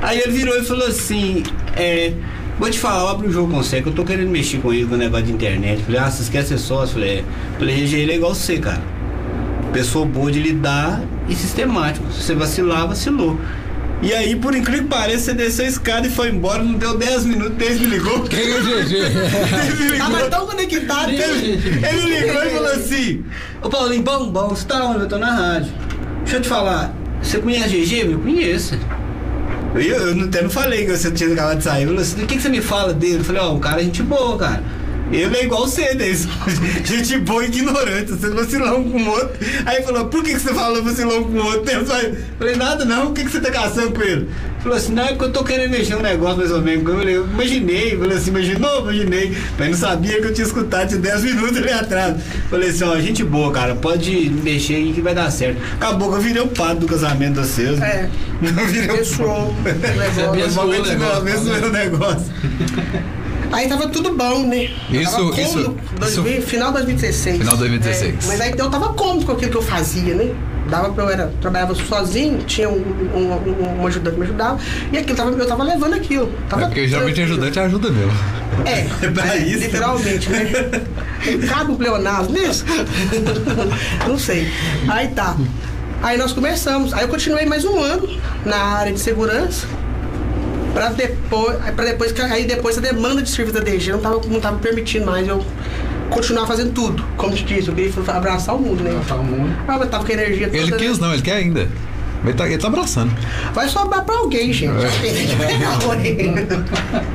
Aí ele virou e falou assim: é. Vou te falar, abre o jogo com você, que eu tô querendo mexer com ele com o negócio de internet. Falei, ah, vocês querem ser sócio? Falei, é. Falei, ele é igual você, cara. Pessoa boa de lidar e sistemático. Se você vacilar, vacilou. E aí, por incrível que pareça, você desceu a escada e foi embora, não deu 10 minutos, Deus me ligou. Quem é o [LAUGHS] GG? Tava ligou. tão conectado. Ele, ele ligou e falou assim: Ô Paulinho, bom, bom, você tá onde? Eu tô na rádio. Deixa eu te falar, você conhece GG? Eu conheço. Eu, eu até não falei que você tinha acabado de sair. Ele falou assim: o que, que você me fala dele? Eu falei: ó, um cara é gente boa, cara. Ele é igual você, Deus. [LAUGHS] Gente boa e ignorante. Você vacilou um com o outro. Aí falou: por que, que você falou vacilou um com o outro? Eu falei: nada não, o que, que você tá caçando com ele? Falou assim: não, é porque eu tô querendo mexer um negócio mais ou menos. Eu falei, eu imaginei. Falei assim: imaginou? Imaginei. Mas não sabia que eu tinha escutado de 10 minutos ali atrás. Falei assim: ó, gente boa, cara, pode mexer aí que vai dar certo. Acabou que eu virei o padre do casamento de vocês. É. [LAUGHS] Não virei o Abençoou o negócio. abençoou o Momento de negócio. abençoou o negócio. [LAUGHS] Aí tava tudo bom, né? Eu Isso- tava cômodo, isso- 2000, Final de 2016. Final de 2016. É, mas aí eu tava cômodo com aquilo que eu fazia, né? Dava pra eu era, trabalhava sozinho, tinha um, um, um- um ajudante que me ajudava, e aquilo tava, eu tava levando aquilo. Tava É porque geralmente tranquilo. ajudante ajuda mesmo. É, [LAUGHS] É pra é, isso. literalmente, né? Cabe o pleonasmo nisso? [LAUGHS] Não sei. Aí tá. Aí nós começamos. Aí eu continuei mais um ano na área de segurança. Pra depois, pra depois, aí depois a demanda de serviço da DG não tava, não tava permitindo mais eu continuar fazendo tudo. Como te disse, eu queria abraçar o mundo, né? Tá muito. Ah, mas tava com a energia toda. Ele né? quis não, ele quer ainda. Ele tá, ele tá abraçando. Vai sobrar pra alguém, gente.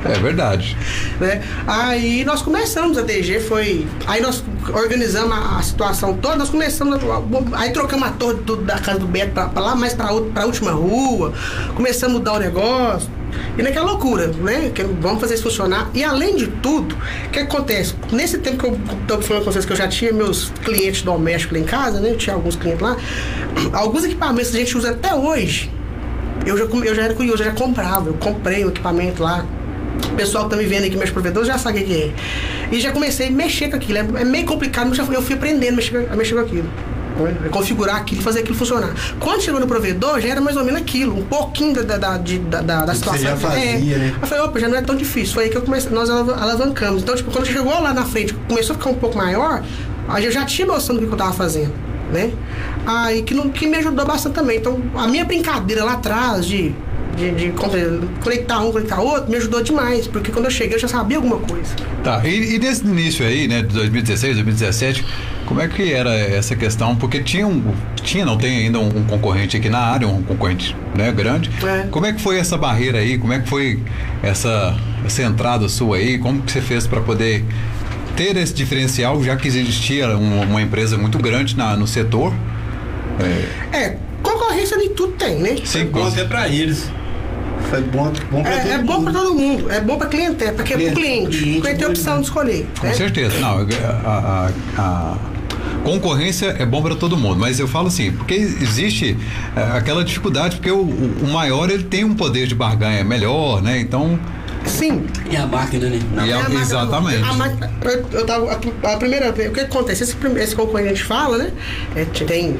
É verdade. né? Aí nós começamos a DG, foi. Aí nós organizamos a, a situação toda, nós começamos. a- aí trocamos a torre do- da casa do Beto pra, pra lá, mais pra, outra- pra última rua, começamos a mudar o negócio. E naquela loucura, né? Que vamos fazer isso funcionar. E além de tudo, o que acontece? Nesse tempo que eu tô falando com vocês que eu já tinha meus clientes domésticos lá em casa, né? Eu tinha alguns clientes lá. Alguns equipamentos que a gente usa até hoje. Eu já, eu já era curioso, eu já comprava. Eu comprei um equipamento lá, o pessoal que tá me vendo aqui, meus provedores, já sabe o que é. E já comecei a mexer com aquilo. É é meio complicado, mas eu fui aprendendo a mexer, a mexer com aquilo. A Configurar aquilo, fazer aquilo funcionar. Quando chegou no provedor, já era mais ou menos aquilo, um pouquinho da, da, da, de- da, da, da Você situação. já fazia, é. né? Eu falei, opa, já não é tão difícil. Foi aí que eu comecei, nós alav- alavancamos. Então, tipo, quando chegou lá na frente, começou a ficar um pouco maior, aí eu já tinha noção do que eu tava fazendo, né? Aí que, não, que me ajudou bastante também. Então, a minha brincadeira lá atrás de de, de conectar um, conectar outro, me ajudou demais, porque quando eu cheguei eu já sabia alguma coisa. Tá, e, e nesse início aí, né, de 2016, 2017, como é que era essa questão? Porque tinha um, tinha, não tem ainda um, um concorrente aqui na área, um concorrente, né, grande. É. Como é que foi essa barreira aí? Como é que foi essa, essa entrada sua aí? Como que você fez para poder ter esse diferencial, já que existia uma, uma empresa muito grande na, no setor? É, concorrência nem tudo tem, né? Foi bom até pra eles. Foi bom, bom pra todo É, é bom para todo mundo, é bom para cliente, é porque é pro Cliente, cliente, o tem a opção de escolher. Com né? certeza. Não, a, a- a concorrência é bom para todo mundo, mas eu falo assim, porque existe é, aquela dificuldade, porque o, o maior ele tem um poder de barganha melhor, né? Então, Sim, E a máquina, né? E a- É a máquina- exatamente. a máquina- eu, eu tava, a, a primeira vez, o que acontece? Esse, esse concorrente que a gente fala, né? É, tem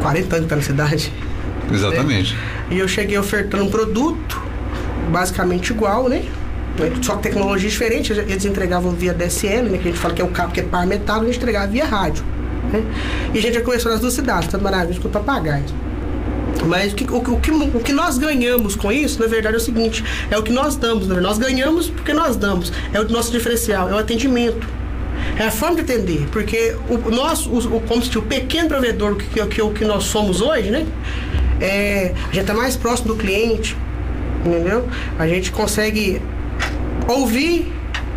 40 anos que tá na cidade. exatamente. E eu cheguei ofertando um produto basicamente igual, né? Só tecnologia diferente, eles entregavam via DSL, né? Que a gente fala que é o cabo que é par metálico, a gente entregava via rádio. Né? E a gente já começou nas duas cidades, tanto Maravilha Papagaios. Mas o que, o, o que, o que nós ganhamos com isso, na verdade, é o seguinte: é o que nós damos. Verdade. Nós ganhamos porque nós damos. É o nosso diferencial, é o atendimento. É a forma de atender. Porque o nosso, o, o, como se o pequeno provedor que, que, que, que nós somos hoje, né? É, a gente está mais próximo do cliente, entendeu? A gente consegue ouvir,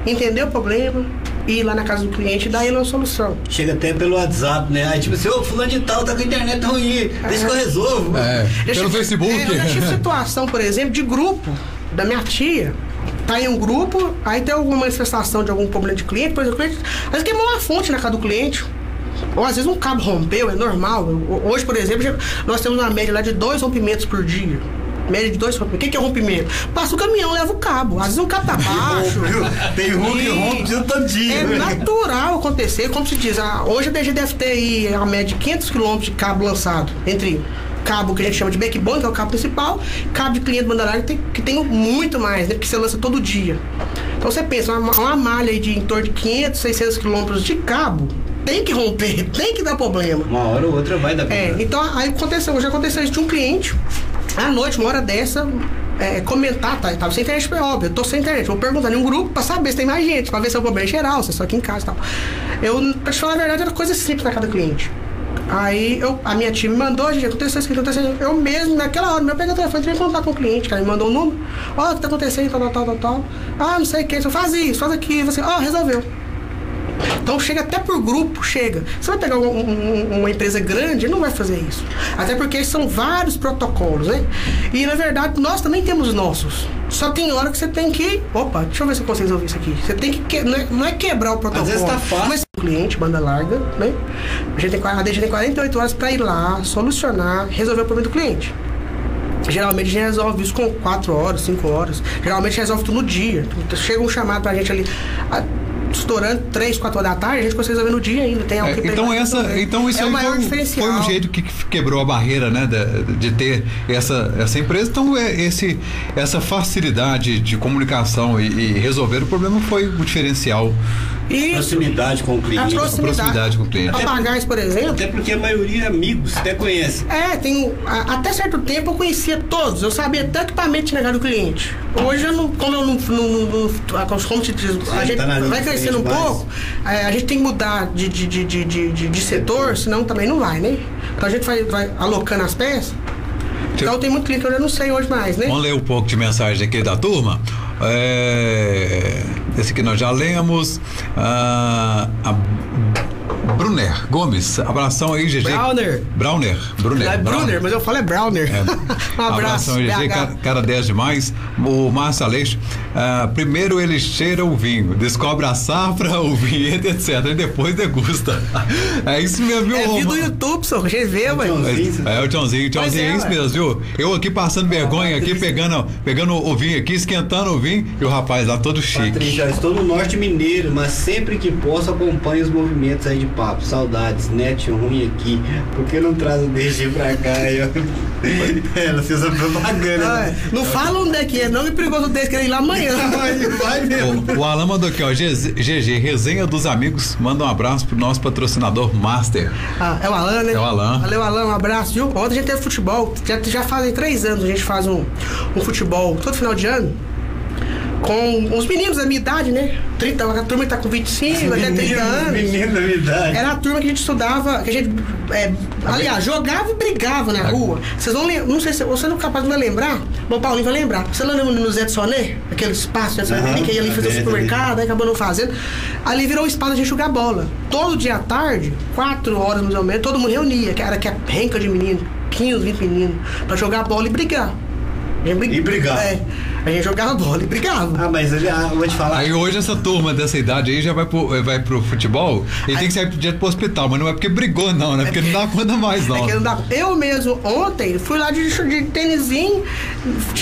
entender o problema, ir lá na casa do cliente e dar ele uma solução. Chega até pelo WhatsApp, né? Aí tipo assim, ô fulano de tal, tá com a internet ruim, deixa que eu resolvo. É, pelo Facebook. É, eu já tive situação, por exemplo, de grupo da minha tia. Tá em um grupo, aí tem alguma manifestação de algum problema de cliente, por exemplo, o cliente, às vezes queimou uma fonte na casa do cliente. Ou às vezes um cabo rompeu, é normal. Ho- Hoje, por exemplo, nós temos uma média lá de dois rompimentos por dia. Média de dois rompimentos. O que que é rompimento? Passa o caminhão, leva o cabo. Às vezes um cabo tá [LAUGHS] baixo. Tem um que E rompe de todo dia. É natural acontecer, como se diz, ah, hoje a DG deve ter aí a média de 500 km de cabo lançado, entre cabo que a gente chama de backbone, que é o cabo principal, cabo de cliente banda larga, que tem, que tem muito mais, né, porque você lança todo dia. Então você pensa, uma, uma malha aí de em torno de 500, 600 quilômetros de cabo, tem que romper, tem que dar problema. Uma hora ou outra vai dar É, problema. então aí aconteceu, já aconteceu isso de um cliente, à noite, uma hora dessa, é, comentar, tá? Tava sem internet, foi óbvio, eu tô sem internet. Vou perguntar em um grupo pra saber se tem mais gente, pra ver se é um problema geral, se é só aqui em casa e tal. Eu, pra te falar a verdade, era coisa simples na cada cliente. Aí eu, a minha tia me mandou, gente, aconteceu isso, aconteceu. Eu mesmo, naquela hora, eu peguei o telefone, entrei em contato com o cliente, cara, me mandou um número. Ó, o que tá acontecendo, tal, tal, tal, tal. Ah, não sei o que, faz isso, faz aquilo, você, ó, resolveu. Então chega até por grupo, chega. Você vai pegar um- um- uma empresa grande, não vai fazer isso. Até porque são vários protocolos, né? E na verdade nós também temos os nossos. Só tem hora que você tem que. Opa, deixa eu ver se eu consigo resolver isso aqui. Você tem que. que- não, é, não é quebrar o protocolo. vezes tá fácil. Mas o cliente, banda larga, né? A gente tem, a DG tem 48 horas para ir lá, solucionar, resolver o problema do cliente. Geralmente a gente resolve isso com 4 horas, 5 horas. Geralmente resolve tudo no dia. Chega um chamado pra gente ali, ah, estourando 3, 4 horas da tarde, a gente consegue resolver no dia ainda. Tem É, então essa, então isso é o aí maior foi, foi o jeito que quebrou a barreira, né, de, de ter essa, essa empresa. Então é esse, essa facilidade de comunicação e, e resolver o problema foi o diferencial. Isso. Proximidade com o A cliente. proximidade. proximidade com o cliente. Papagaios, por exemplo. Até porque a maioria é amigos, até conhece. É, tem. a- até certo tempo eu conhecia todos, eu sabia até o equipamento negar do cliente. Hoje eu não. Como eu não. não, não, como se diz, a gente tá linha vai crescendo um pouco, é, a gente tem que mudar de, de, de, de, de, setor, senão também não vai, né? Então a gente vai, vai alocando as peças. Então tem muito cliente que eu já não sei hoje mais, né? Vamos ler um pouco de mensagem aqui da turma. É, esse aqui nós já lemos. Ah, a Brunner Gomes, abração aí, GG. Browner. Browner. Brunner. Não é Brunner, Browner. mas eu falo é Browner. É. [LAUGHS] um abraço. Abração, GG, cara, cara 10 demais. O Márcio Aleixo, ah, primeiro ele cheira o vinho, descobre a safra, [LAUGHS] o vinhedo, etc. E depois degusta. [LAUGHS] É isso mesmo, viu? É vídeo do YouTube, só. Ué. Tchãozinho. É, o Tchãozinho, o Tchãozinho Pois é é, isso ué. mesmo, viu? Eu aqui passando vergonha, aqui pegando, pegando o vinho aqui, esquentando o vinho, e o rapaz lá todo chique. Patrícia, estou no norte mineiro, mas sempre que posso acompanho os movimentos aí de papo, saudades, net ruim aqui. Por que não traz o DG pra cá? [LAUGHS] Eu... Ela fez a propaganda. Ah, né? não fala onde é que é, não me perigoso desse que ir lá amanhã. [LAUGHS] Vai, vai mesmo. O, o Alan mandou aqui, ó. GG, resenha dos amigos. Manda um abraço pro nosso patrocinador Master. Ah, é o Alan, né? É o Alan. Valeu, Alan, um abraço, viu? Ontem a gente teve futebol, já, já fazem três anos a gente faz um, um futebol todo final de ano. Com uns meninos da minha idade, né? 30, a turma que tá com 25, até 30 anos. Menino da minha idade. Era a turma que a gente estudava, que a gente, é, aliás, jogava e brigava na rua. Vocês vão lembrar, não sei se você não é capaz de lembrar, o Paulinho vai lembrar. Você lembra no Zé de Soné? Aquele espaço, Zé de Soné, Aham, que ia ali fazer o supermercado, aí acabou não fazendo. Ali virou o espaço a gente jogar bola. Todo dia à tarde, quatro horas mais ou menos, todo mundo reunia, que era que é renca de menino, 15, 20 meninos, pra jogar bola e brigar. A E brigar. É, a gente jogava bola e brigava. Ah, mas eu já vou te falar. Aí hoje essa turma dessa idade aí já vai pro, vai pro futebol e tem que sair direto pro hospital, mas não é porque brigou, não, né? Porque não dá conta mais, não. É que não dá. Eu mesmo, ontem, fui lá de, de tênisinho,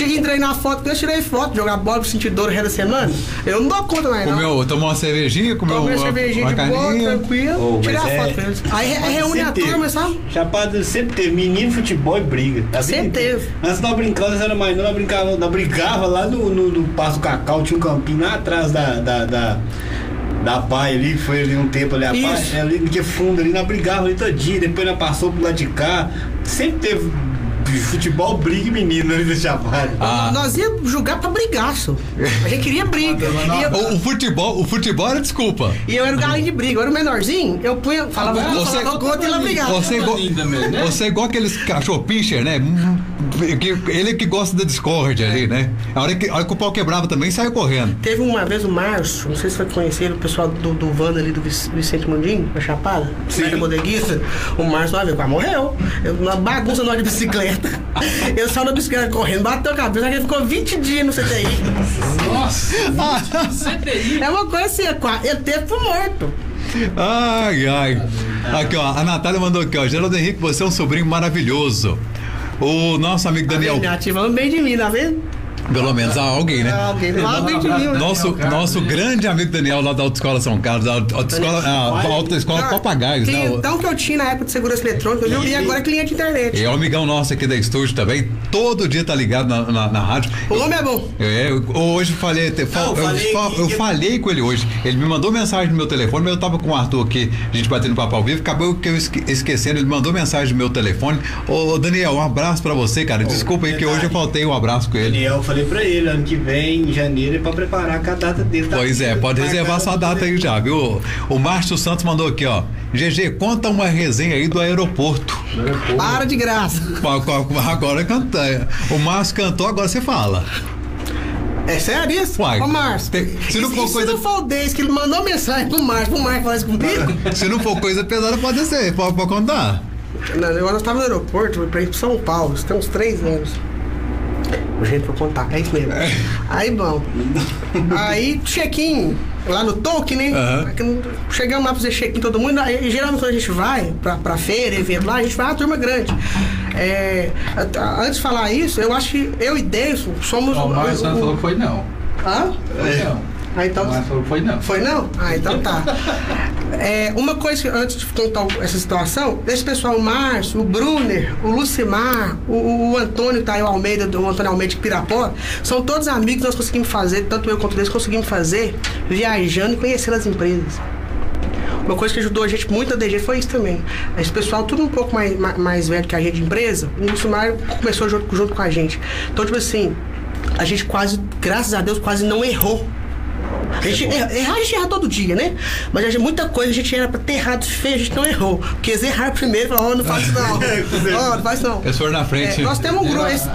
entrei na foto, eu tirei foto, jogar bola, sentir dor o resto da semana. Eu não dou conta mais, não. Comeu, tomou uma cervejinha, comeu Tomei uma, cervejinha uma de boa, carninha. tranquilo, Ô, tirei a mas foto é- com eles. Aí re- reúne a turma, sabe? Chapada sempre teve menino, futebol e briga. Vida Sempre teve. Antes nós brincávamos, nós era mais não, nós brincava, nós brigava lá no, no, no Passo Cacau, tinha um campinho lá atrás da. da, da da pai ali, foi ali um tempo ali a pai, ali que fundo ali, nós brigava ali todo dia, depois nós passou pro lado de cá, sempre teve futebol, briga e menino ali da Chapada. Ah. Nós íamos jogar pra brigaço. A gente queria briga. O, o futebol, o futebol era desculpa. e eu era o galinho de briga, eu era o menorzinho, eu punha, falava, eu você- falava contra e ela brigava. Você é igual, mesmo, né? você é igual aqueles cachorro pincher, né? Que- Ele que gosta da discórdia ali, né? A hora que, a hora que o pau quebrava também saiu correndo. Teve uma vez o Márcio, não sei se você vai conhecer, o pessoal do, do Vanda ali do Vic- Vicente Mundinho, da Chapada, Sim. da bodeguista. O Márcio, uma vez, quase morreu. Eu, na bagunça nós de bicicleta. [LAUGHS] Eu saiu na bicicleta correndo, bateu a cabeça, ele ficou 20 dias no CTI. Nossa! CTI! É uma coisa assim, é teve pro morto. Ai, ai. Aqui, ó, a Natália mandou aqui, ó. Geraldo Henrique, você é um sobrinho maravilhoso. O nosso amigo Daniel, vendo? Falando bem de mim, tá vendo? Pelo menos ah, alguém, né? Ah, Alguém bem de mim. né? Nosso, nosso grande amigo Daniel lá da Autoescola São Carlos, da Auto- Autoescola, ah, Autoescola Ah, Papagaios, né? O- Então que eu tinha na época de segurança eletrônica, viu? E agora é cliente de internet. É o amigão nosso aqui da estúdio também. Todo dia tá ligado na, na, na rádio. O nome é bom. É, eu- hoje eu falei, te- fa- Não, eu, falei fa- que- eu falei com ele hoje. Ele me mandou mensagem no meu telefone, mas eu tava com o Arthur aqui, a gente batendo papo ao vivo, acabou que eu esque- esquecendo, ele mandou mensagem no meu telefone. Ô, Daniel, um abraço pra você, cara. Desculpa aí que hoje eu faltei um abraço com ele. Daniel, eu falei pra ele, ano que vem, em janeiro, é pra preparar com a data dele. tá? Pois é, pode reservar sua data aí já, viu? O Márcio Santos mandou aqui, ó. GG, conta uma resenha aí do aeroporto. Para de graça. Agora canta. O Márcio cantou, agora você fala. É sério isso? Uai, Ô, Márcio. tem- se não for e coisa- se não for o Deis que ele mandou mensagem pro Márcio, pro Márcio falar isso comigo? [LAUGHS] Se não for coisa pesada, pode ser, pode, pode contar. Não, eu nós estávamos no aeroporto, pra ir pra São Paulo, isso tem uns três anos. Gente, pra contar, é isso mesmo. Aí, bom. Aí, check-in, lá no Tolkien, né? Aham. Chegamos lá pra fazer check-in todo mundo. Aí, geralmente, quando a gente vai pra, pra feira, evento lá, a gente vai uma turma grande. É, antes de falar isso, eu acho que eu e Deison somos. Ó, O Márcio o- Santos falou que foi não. Hã? Foi não. Ah, então. O que foi não. Foi não? Ah, então tá. [LAUGHS] É, uma coisa que antes de contar essa situação, esse pessoal, o Márcio, o Brunner, o Lucimar, o, o Antônio Taio Almeida, do Antônio Almeida de Pirapó, são todos amigos que nós conseguimos fazer, tanto eu quanto eles conseguimos fazer, viajando e conhecendo as empresas. Uma coisa que ajudou a gente muito na DG foi isso também. Esse pessoal, tudo um pouco mais, mais, mais velho que a gente de empresa, o Lucimar começou junto, junto com a gente. Então, tipo assim, a gente quase, graças a Deus, quase não errou. A gente erra, errar, a gente erra todo dia, né? Mas a gente- muita coisa a gente era pra ter errado feio, a gente não errou. Porque eles erraram primeiro e falaram, ó, não faz isso não. [LAUGHS] Ó, não faz isso não. Foram na frente. É, nós temos um grupo. esse-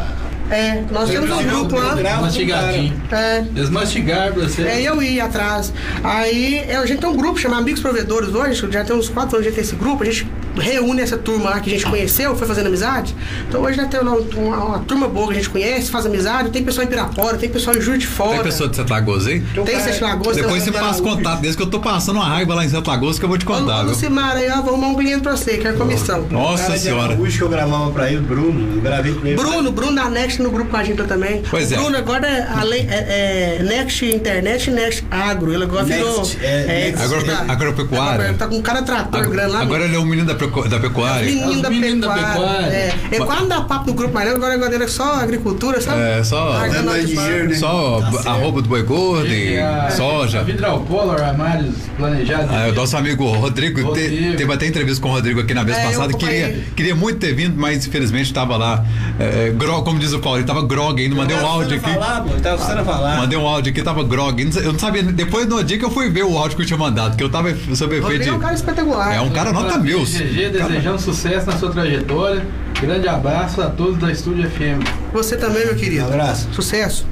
É, nós temos um grupo lá. Mastigadinho. É, Eles mastigaram pra você. é, eu ia atrás. Aí é, a gente tem um grupo chamado Amigos Provedores hoje, já tem uns quatro anos que tem esse grupo, a gente reúne essa turma lá que a gente conheceu, foi fazendo amizade. Então hoje já tem uma, uma, uma turma boa que a gente conhece, faz amizade. Tem pessoal em Pirapora, tem pessoal em Juiz de Fora. Tem pessoa de Sete Lagoas aí? Tem Sete Lagoas. Depois você tem passa contato desse que eu tô passando uma raiva lá em Sete Lagoas que eu vou te contar, ô, viu? Lucimar aí, ó, vou arrumar um cliente pra você, que é comissão. Nossa cara senhora. Araújo que eu gravava pra ele, Bruno. Eu gravei com ele. Bruno, Bruno da Next no grupo com a gente também. Pois é. Bruno agora é, além, é, é Next Internet e Next Agro. Ele agora Next, virou. é, Next. Agrope- tá- agropecuária. Agora tá com um cara trator grande lá. Agora ele é o menino da, pecu- da pecuária. Menino da pecuária. pecuária. É, ele quase não dá papo no grupo mais não, agora agora é só agricultura, sabe? É, só- dinheiro, né? Só Tá a certo. roupa do boi gordo e a, A soja. Vidropolar, armários planejados. Ah, o nosso amigo Rodrigo, te- teve até entrevista com o Rodrigo aqui na vez É, passada. Queria, queria muito ter vindo, mas infelizmente estava lá. É, grog, como diz o Paulo, ele estava grog ainda. Mandei um Tava áudio aqui. Falar, pô, tava precisando falar. Mandei um áudio aqui, tava grog. Eu não sabia, depois no dia que eu fui ver o áudio que eu tinha mandado, que eu tava sob efeito é um cara espetacular. É um cara nota mil. Desejando sucesso na sua trajetória. Grande abraço a todos da Estúdio FM. Você também, meu querido. Um abraço. Sucesso.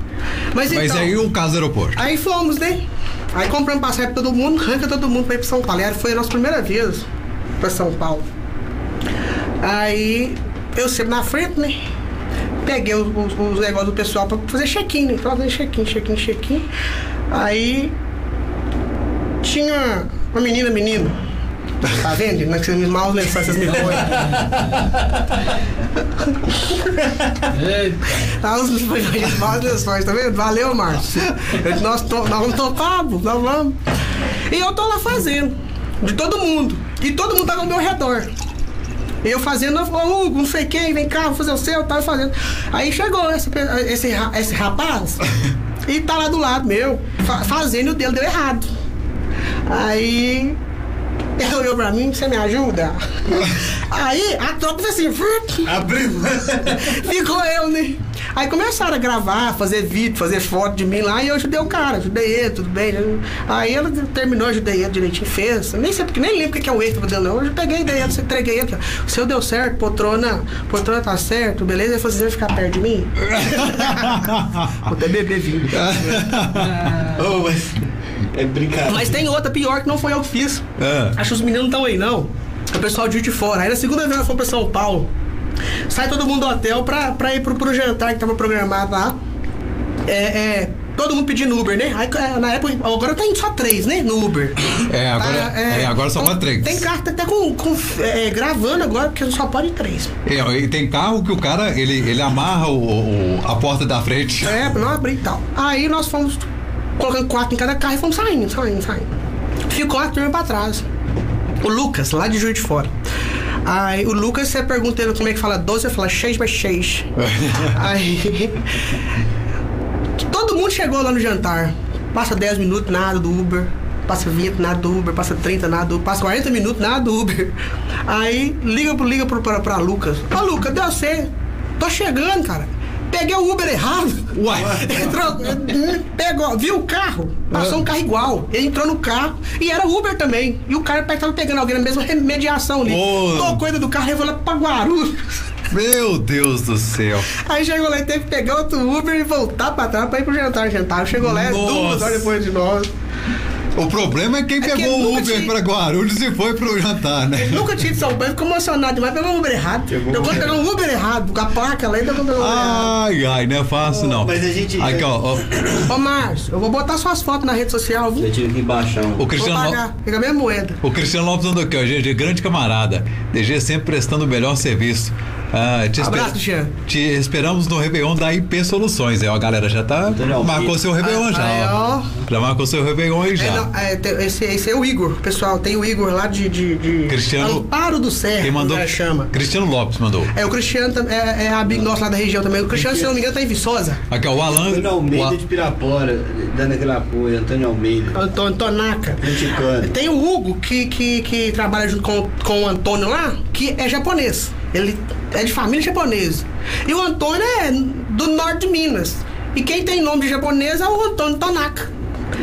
Mas, Mas então, aí o caso do aeroporto. Aí fomos, né? Aí compramos passagem pra todo mundo, arranca todo mundo pra ir pra São Paulo. E aí foi a nossa primeira vez pra São Paulo. Aí eu sempre na frente, né? Peguei os, os- os negócios do pessoal pra fazer check-in, né? Fazer check-in, check-in, check-in. Aí tinha uma menina, menino. Tá vendo? Não é que vocês me mal lençóis, vocês me põem. Eita, Ah, os maus lençóis, tá vendo? Valeu, Márcio. Eu- Nós, to, nós vamos topar, nós vamos. E eu tô lá fazendo, de todo mundo. E todo mundo tava ao meu redor. Eu fazendo, ô Hugo, não sei quem, vem cá, vou fazer o seu, eu tava fazendo. Aí chegou esse, esse, esse rapaz e tá lá do lado meu, fa- fazendo o dele deu errado. Aí ele olhou pra mim, você me ajuda? [LAUGHS] Aí a tropa fez assim, Abriu. [LAUGHS] Ficou eu, né? Aí começaram a gravar, fazer vídeo, fazer foto de mim lá e eu ajudei o cara, ajudei ele, tudo bem. né? Aí ela terminou, ajudei ele direitinho, fez. Nem sei porque, nem lembro o que é o extra dele, não. Eu peguei dele, entreguei ele. O seu deu certo, poltrona, poltrona tá certo, beleza? Ele falou você vai ficar perto de mim? [LAUGHS] Vou até beber vinho. Ô, mas. É brincadeira. Mas tem outra pior que não foi eu que fiz. É. Acho que os meninos não estão aí, não. É o pessoal de fora. Aí na segunda vez nós fomos pra São Paulo. Sai todo mundo do hotel pra, pra ir pro, pro jantar que tava programado lá. É, é, todo mundo pedindo Uber, né? Aí, é, na época, agora tá indo só três, né? No Uber. É, agora, Tá, é, agora só então, três. Tem carro tá até com, com, é, gravando agora, porque só pode três. É, e tem carro que o cara, ele, ele amarra o, o- a porta da frente. É, pra não abrir e tal. Aí nós fomos colocando quatro em cada carro e fomos saindo, saindo, saindo. Ficou a turma pra trás. O Lucas, lá de Juiz de Fora. Aí o Lucas, você pergunta ele como é que fala 12, ele fala 6 mais 6. [LAUGHS] Aí. Todo mundo chegou lá no jantar. Passa 10 minutos, nada do Uber. Passa 20, nada do Uber. Passa 30, nada do Uber. Passa 40 minutos, nada do Uber. Aí liga pro, liga pro, pra, pra Lucas. Ô Lucas, deu você. Tô chegando, cara. Peguei o Uber errado. Uai. [LAUGHS] Entrou, pegou, viu o carro, passou um carro igual. Ele entrou no carro e era Uber também. E o cara tava pegando alguém na mesma remediação ali. Ô. Tocou ele do carro e levou lá pra Guarulhos. Meu Deus do céu. Aí chegou lá e teve que pegar outro Uber e voltar pra trás pra ir pro jantar. Jantar. Chegou lá Nossa. duas horas depois de nós. O problema é quem que pegou o nunca Uber tinha- pra Guarulhos e foi pro jantar, né? Nunca tinha de São Paulo, ficou emocionado demais. Pegou um Uber errado. Conta de pegar um Uber errado. Com a placa lá conta de pegar um Uber errado. Ai, ai, não é fácil não. Mas a gente- Aqui, ó, ó, Ô, Márcio, eu vou botar suas fotos na rede social, viu? Eu tive que baixar o Vou Cristiano Lopes. pagar. Fica a mesma moeda. O Cristiano Lopes andou aqui, ó. GG, grande camarada. DG sempre prestando o melhor serviço. Ah, te Abraço, Cristiano. Te esperamos no Réveillon da IP Soluções. Aí, ó, a galera já tá. Marcou seu Réveillon já, Aí, ó. Já marcou seu Réveillon aí já. É, não, é, tem- esse, esse é o Igor, pessoal. Tem o Igor lá de. de, de Cristiano- Amparo do Serra. Quem mandou? chama. Cristiano Lopes mandou. É, o Cristiano é, é amigo nosso lá da região também. O Cristiano, se não me engano, tá em Viçosa. Aqui, ó, o Alan. Antônio o Almeida A- de Pirapora, dando aquele apoio. Antônio Almeida. Antônio Tonaca. Mexicano. Tem o Hugo, que, que, que trabalha junto com, com o Antônio lá, que é japonês. Ele é de família japonesa. E o Antônio é do norte de Minas. E quem tem nome de japonês é o Antônio Tonaca.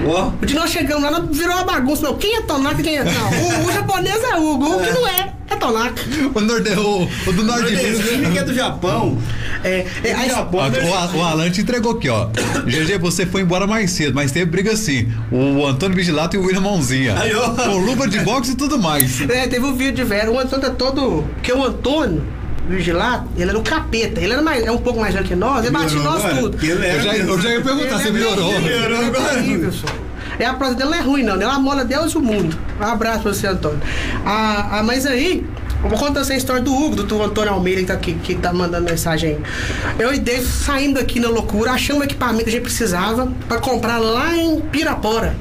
Ó. O de nós chegamos lá, virou uma bagunça. Não, quem é Tonaca e quem é. Não, o, o japonês é Hugo, o que não é. É Tonaca. O, norde, o, o do Nordestino que é Nordeste. do Japão. É, é, É Japão. Ó, né? O, o Alan te entregou aqui, ó. [COUGHS] GG, você foi embora mais cedo, mas teve briga assim. O Antônio Vigilato e o William Mãozinha. Aí, ó. Com luva de boxe e tudo mais. É, teve um vídeo de velho. O Antônio é todo. Porque o Antônio, vigilado, ele era um capeta. Ele era mais, é um pouco mais velho que nós, ele batia em nós agora? tudo. É Eu já, eu já ia perguntar, Ele você é melhorou? Melhorou é agora. terrível, É, a prosa dele não é ruim, não. Ela mola Deus e o mundo. Um abraço pra você, Antônio. Ah, ah, mas aí, vou contar essa história do Hugo, do Antônio Almeida, que tá, que tá mandando mensagem aí. Eu e Dave saindo aqui na loucura, achando o equipamento que a gente precisava pra comprar lá em Pirapora.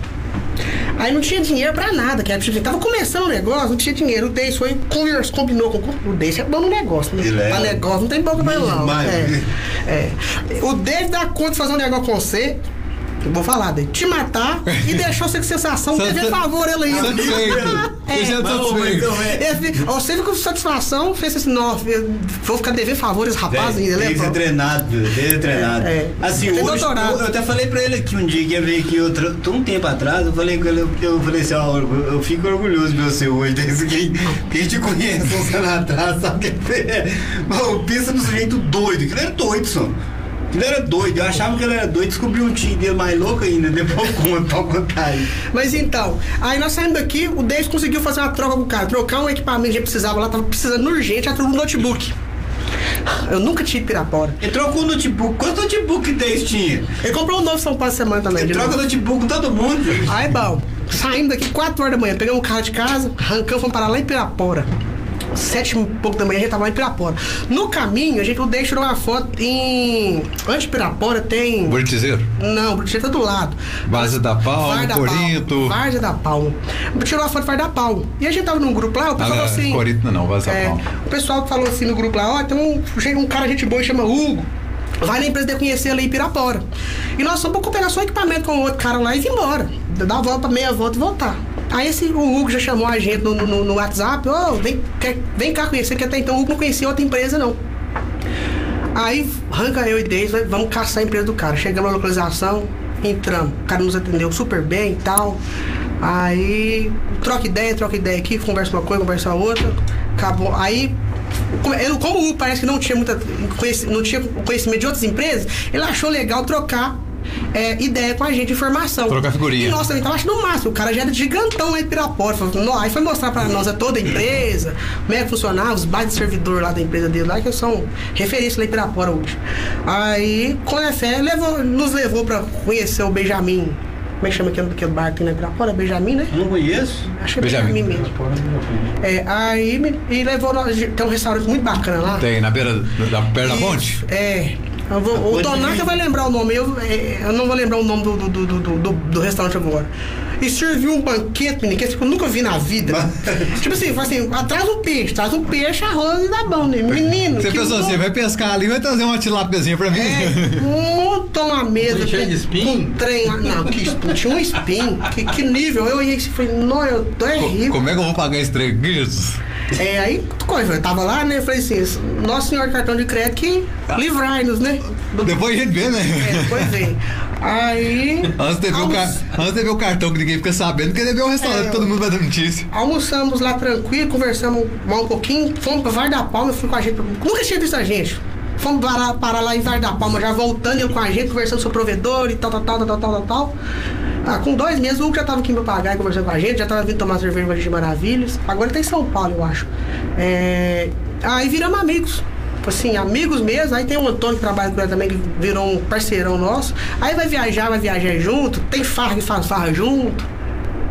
Aí não tinha dinheiro pra nada, que era, tipo, tava começando o negócio, não tinha dinheiro. O Deis foi, conversou, combinou com o Deis, é bom no negócio, né? Ele é. Pra negócio não tem boca pra ele não. É, é. O Deis dá conta de fazer um negócio com você, eu vou falar dele, te matar e deixou você com sensação, [LAUGHS] Sa- dever favor [LAUGHS] ele ainda. Satisfeito. É. Satisfeito. ô, é- Você ficou com satisfação, fez assim, não, eu vou ficar devendo favores, rapaz, ainda, que lembra? treinado, tem que ser treinado. É, é. Assim, hoje, eu, eu até falei pra ele aqui um dia que ia vir aqui outro, um tempo atrás, eu falei com ele, eu, eu falei assim, ó, eu, eu fico orgulhoso de você hoje, [LAUGHS] desse que, que a gente conhece uns anos atrás, sabe que é? Pensa no sujeito doido, que ele era doido, só. Ele era doido, eu achava que ele era doido, descobri um tio dele mais louco ainda, [LAUGHS] depois eu conto, pode contar aí. Mas então, aí nós saímos daqui, o Deis conseguiu fazer uma troca com o cara, trocar um equipamento que a precisava lá, tava precisando urgente, já trocou um notebook. Eu nunca tive Pirapora. Ele trocou o notebook, quantos notebook Deis tinha? Ele comprou um novo São Paulo semana também. Ele troca novo. notebook com todo mundo. Aí, bom, saímos daqui 4 horas da manhã, pegamos o carro de casa, arrancamos, fomos parar lá em Pirapora. Sete e pouco da manhã a gente tava lá em Pirapora. No caminho, a gente o Deis tirou uma foto em. Antes de Pirapora tem. Boritizeiro. Não, o Brutier tá do lado. Várzea da Palma, Corinto. Várzea da Palma. Tirou a foto Várzea da Palma. E a gente tava num grupo lá, o pessoal Ah, falou assim. Corinto não, Várzea da é, Palma. o pessoal falou assim no grupo lá, ó, tem um, um cara gente boa, chama Hugo. Vai na empresa de conhecer ali em Pirapora. E nós só vamos pegar só equipamento com o outro cara lá e vir embora. Dar a volta, meia volta e voltar. Aí esse, o Hugo já chamou a gente no, no, no WhatsApp, ô, vem, quer- vem cá conhecer, que até então o Hugo não conhecia outra empresa, não. Aí arranca eu e Deis, vamos caçar a empresa do cara. Chegamos na localização, entramos. O cara nos atendeu super bem e tal. Aí troca ideia, troca ideia aqui, conversa uma coisa, conversa outra. Acabou. Aí, como, o Hugo parece que não tinha muita não tinha conhecimento de outras empresas, ele achou legal trocar. É, ideia com a gente, informação. Trocar figurinha. E nós também tava achando o máximo. O cara já era gigantão lá em Pirapora. Aí foi mostrar pra nós a toda a empresa, como é que funcionava, os bares de servidor lá da empresa dele lá, que são referência lá em Pirapora hoje. Aí, com a fé, levou, nos levou pra conhecer o Benjamin. Como é que chama aquele, aquele bar que tem lá em Pirapora? Benjamin, né? Não conheço. Acho que é Benjamin. Benjamin, mesmo. É, aí me- e levou nós. Tem um restaurante muito bacana lá. Tem na beira da, perto da Isso, ponte? É. Vou- o Tonaca vai lembrar o nome, eu, é, eu não vou lembrar o nome do, do, do, do, do- restaurante agora. E serviu um banquete, menino, que eu nunca vi na vida. [LAUGHS] tipo assim, assim, traz um peixe, traz um peixe, arroz e dá bom, né? Menino. Você pensou assim, bom. vai pescar ali, vai trazer uma tilápiazinha pra mim? É, montou uma [LAUGHS] mesa. Cheio de espinho? Com trem. Não, que espinho, tinha um espinho. Que, que nível? Eu olhei assim e falei, não, eu tô é. Como é que eu vou pagar esse trem? É, aí, coisa, eu tava lá, né? Eu falei assim, nosso senhor cartão de crédito que livrai-nos, né? Depois a gente vê, né? É, depois vem. Aí. Antes de, ver o ca- almoç- Antes de ver o cartão que ninguém fica sabendo, porque deve ver o restaurante, É, todo mundo vai dar notícia. Almoçamos lá tranquilo, conversamos mais um pouquinho, fomos pra Var da Palma, fui com a gente. Nunca tinha visto a gente. Fomos parar, parar lá em Var da Palma, já voltando ele com a gente, conversando sobre o provedor e tal, tal, tal, tal, tal, tal, tal. Ah, com dois meses, o Hugo já tava aqui pra pagar e conversando com a gente, já tava vindo tomar cerveja com a gente de maravilhas. Agora tá em São Paulo, eu acho. É, Aí viramos amigos. Assim, amigos mesmo. Aí tem o Antônio que trabalha com ele também, que virou um parceirão nosso. Aí vai viajar, vai viajar junto. Tem farra que faz farra junto.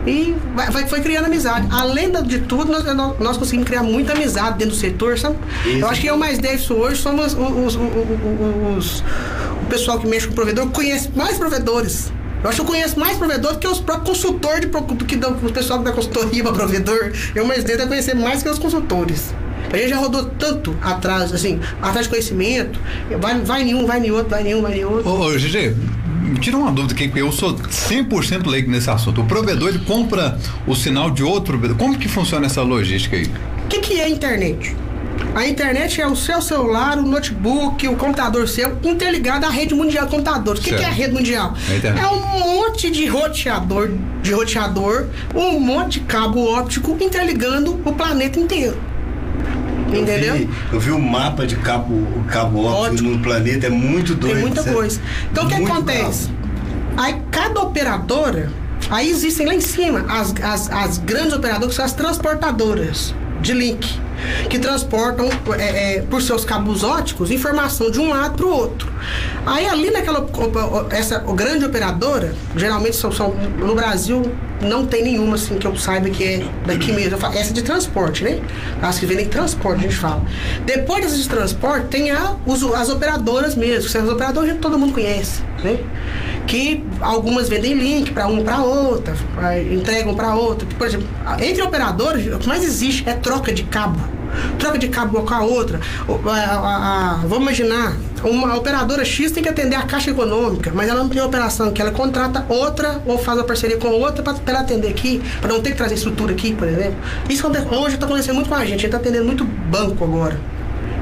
E vai, vai- foi criando amizade. Além de tudo, nós, nós, nós conseguimos criar muita amizade dentro do setor, sabe? Isso. Eu acho que eu mais Davidson hoje somos os, os, os- os- o pessoal que mexe com o provedor, conhece mais provedores. Eu acho que eu conheço mais provedor do que os próprios consultores, de, do que o pessoal da consultoria [LAUGHS] para provedor. Eu mais devo conhecer mais que os consultores. A gente já rodou tanto atrás, assim, atrás de conhecimento. Vai, vai em um, vai em outro, vai em um, vai em outro. Ô, ô me tira uma dúvida aqui, porque eu sou 100% leigo nesse assunto. O provedor, ele compra o sinal de outro provedor. Como que funciona essa logística aí? O que, que é a internet? A internet é o seu celular, o notebook, o computador seu interligado à rede mundial de computadores. O que, que é a rede mundial? É. É um monte de roteador, de roteador, um monte de cabo óptico interligando o planeta inteiro. Eu Entendeu? vi, eu vi o mapa de cabo, cabo óptico no planeta, é muito doido. Tem muita coisa. Então o que acontece? bravo. Aí cada operadora, aí existem lá em cima as, as, as grandes operadoras, que são as transportadoras de link, que transportam é, é, por seus cabos óticos informação de um lado para o outro. Aí ali naquela essa grande operadora, geralmente são, são- no Brasil não tem nenhuma assim que eu saiba que é daqui mesmo. Falo, essa é de transporte, né? As que vendem transporte, a gente fala. Depois dessas de transporte, tem a, as operadoras mesmo. que As operadoras todo mundo conhece, né? Que algumas vendem link para um para outra, entregam para outra. Por exemplo, entre operadoras, o que mais existe é troca de cabo. Troca de cabo uma com a outra. A- a- a- vamos imaginar, uma operadora X tem que atender a caixa econômica, mas ela não tem operação, que ela contrata outra ou faz uma parceria com outra para ela atender aqui, para não ter que trazer estrutura aqui, por exemplo. Isso acontece- hoje está acontecendo muito com a gente, a gente está atendendo muito banco agora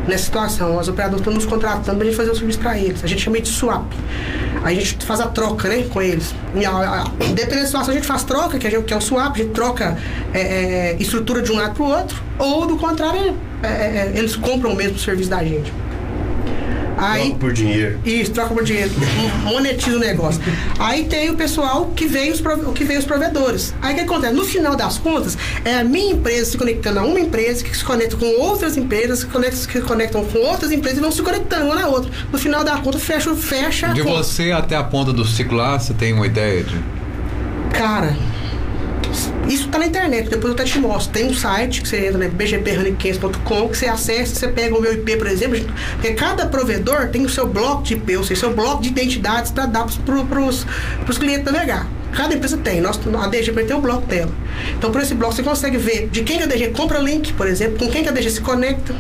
nessa situação. As operadoras estão nos contratando para a gente fazer o serviço para eles. A gente chama de swap. A gente faz a troca, né, com eles. Dependendo da situação, a gente faz troca, que, gente, que é o swap, a gente troca é, é, estrutura de um lado para o outro, ou do contrário, é, é, eles compram o mesmo serviço da gente. Aí, Troca por dinheiro. isso, troca por dinheiro. Monetiza o negócio. Aí tem o pessoal que vem os, que vem os provedores. Aí o que acontece? No final das contas, é a minha empresa se conectando a uma empresa que se conecta com outras empresas, que, conectam, que conectam com outras empresas e vão se conectando uma na outra. No final da conta, fecha, fecha a De conta. você até a ponta do ciclo lá, você tem uma ideia de. Cara, isso tá na internet, depois eu até te mostro. Tem um site que você entra, né? bgphurricanes.com, que você acessa, você pega o meu IP, por exemplo, porque cada provedor tem o seu bloco de IP, ou seja, seu bloco de identidades para dar para os clientes navegar. Cada empresa tem, Nós, a DG tem o bloco dela. Então, por esse bloco, você consegue ver de quem que a DG compra link, por exemplo, com quem que a DG se conecta,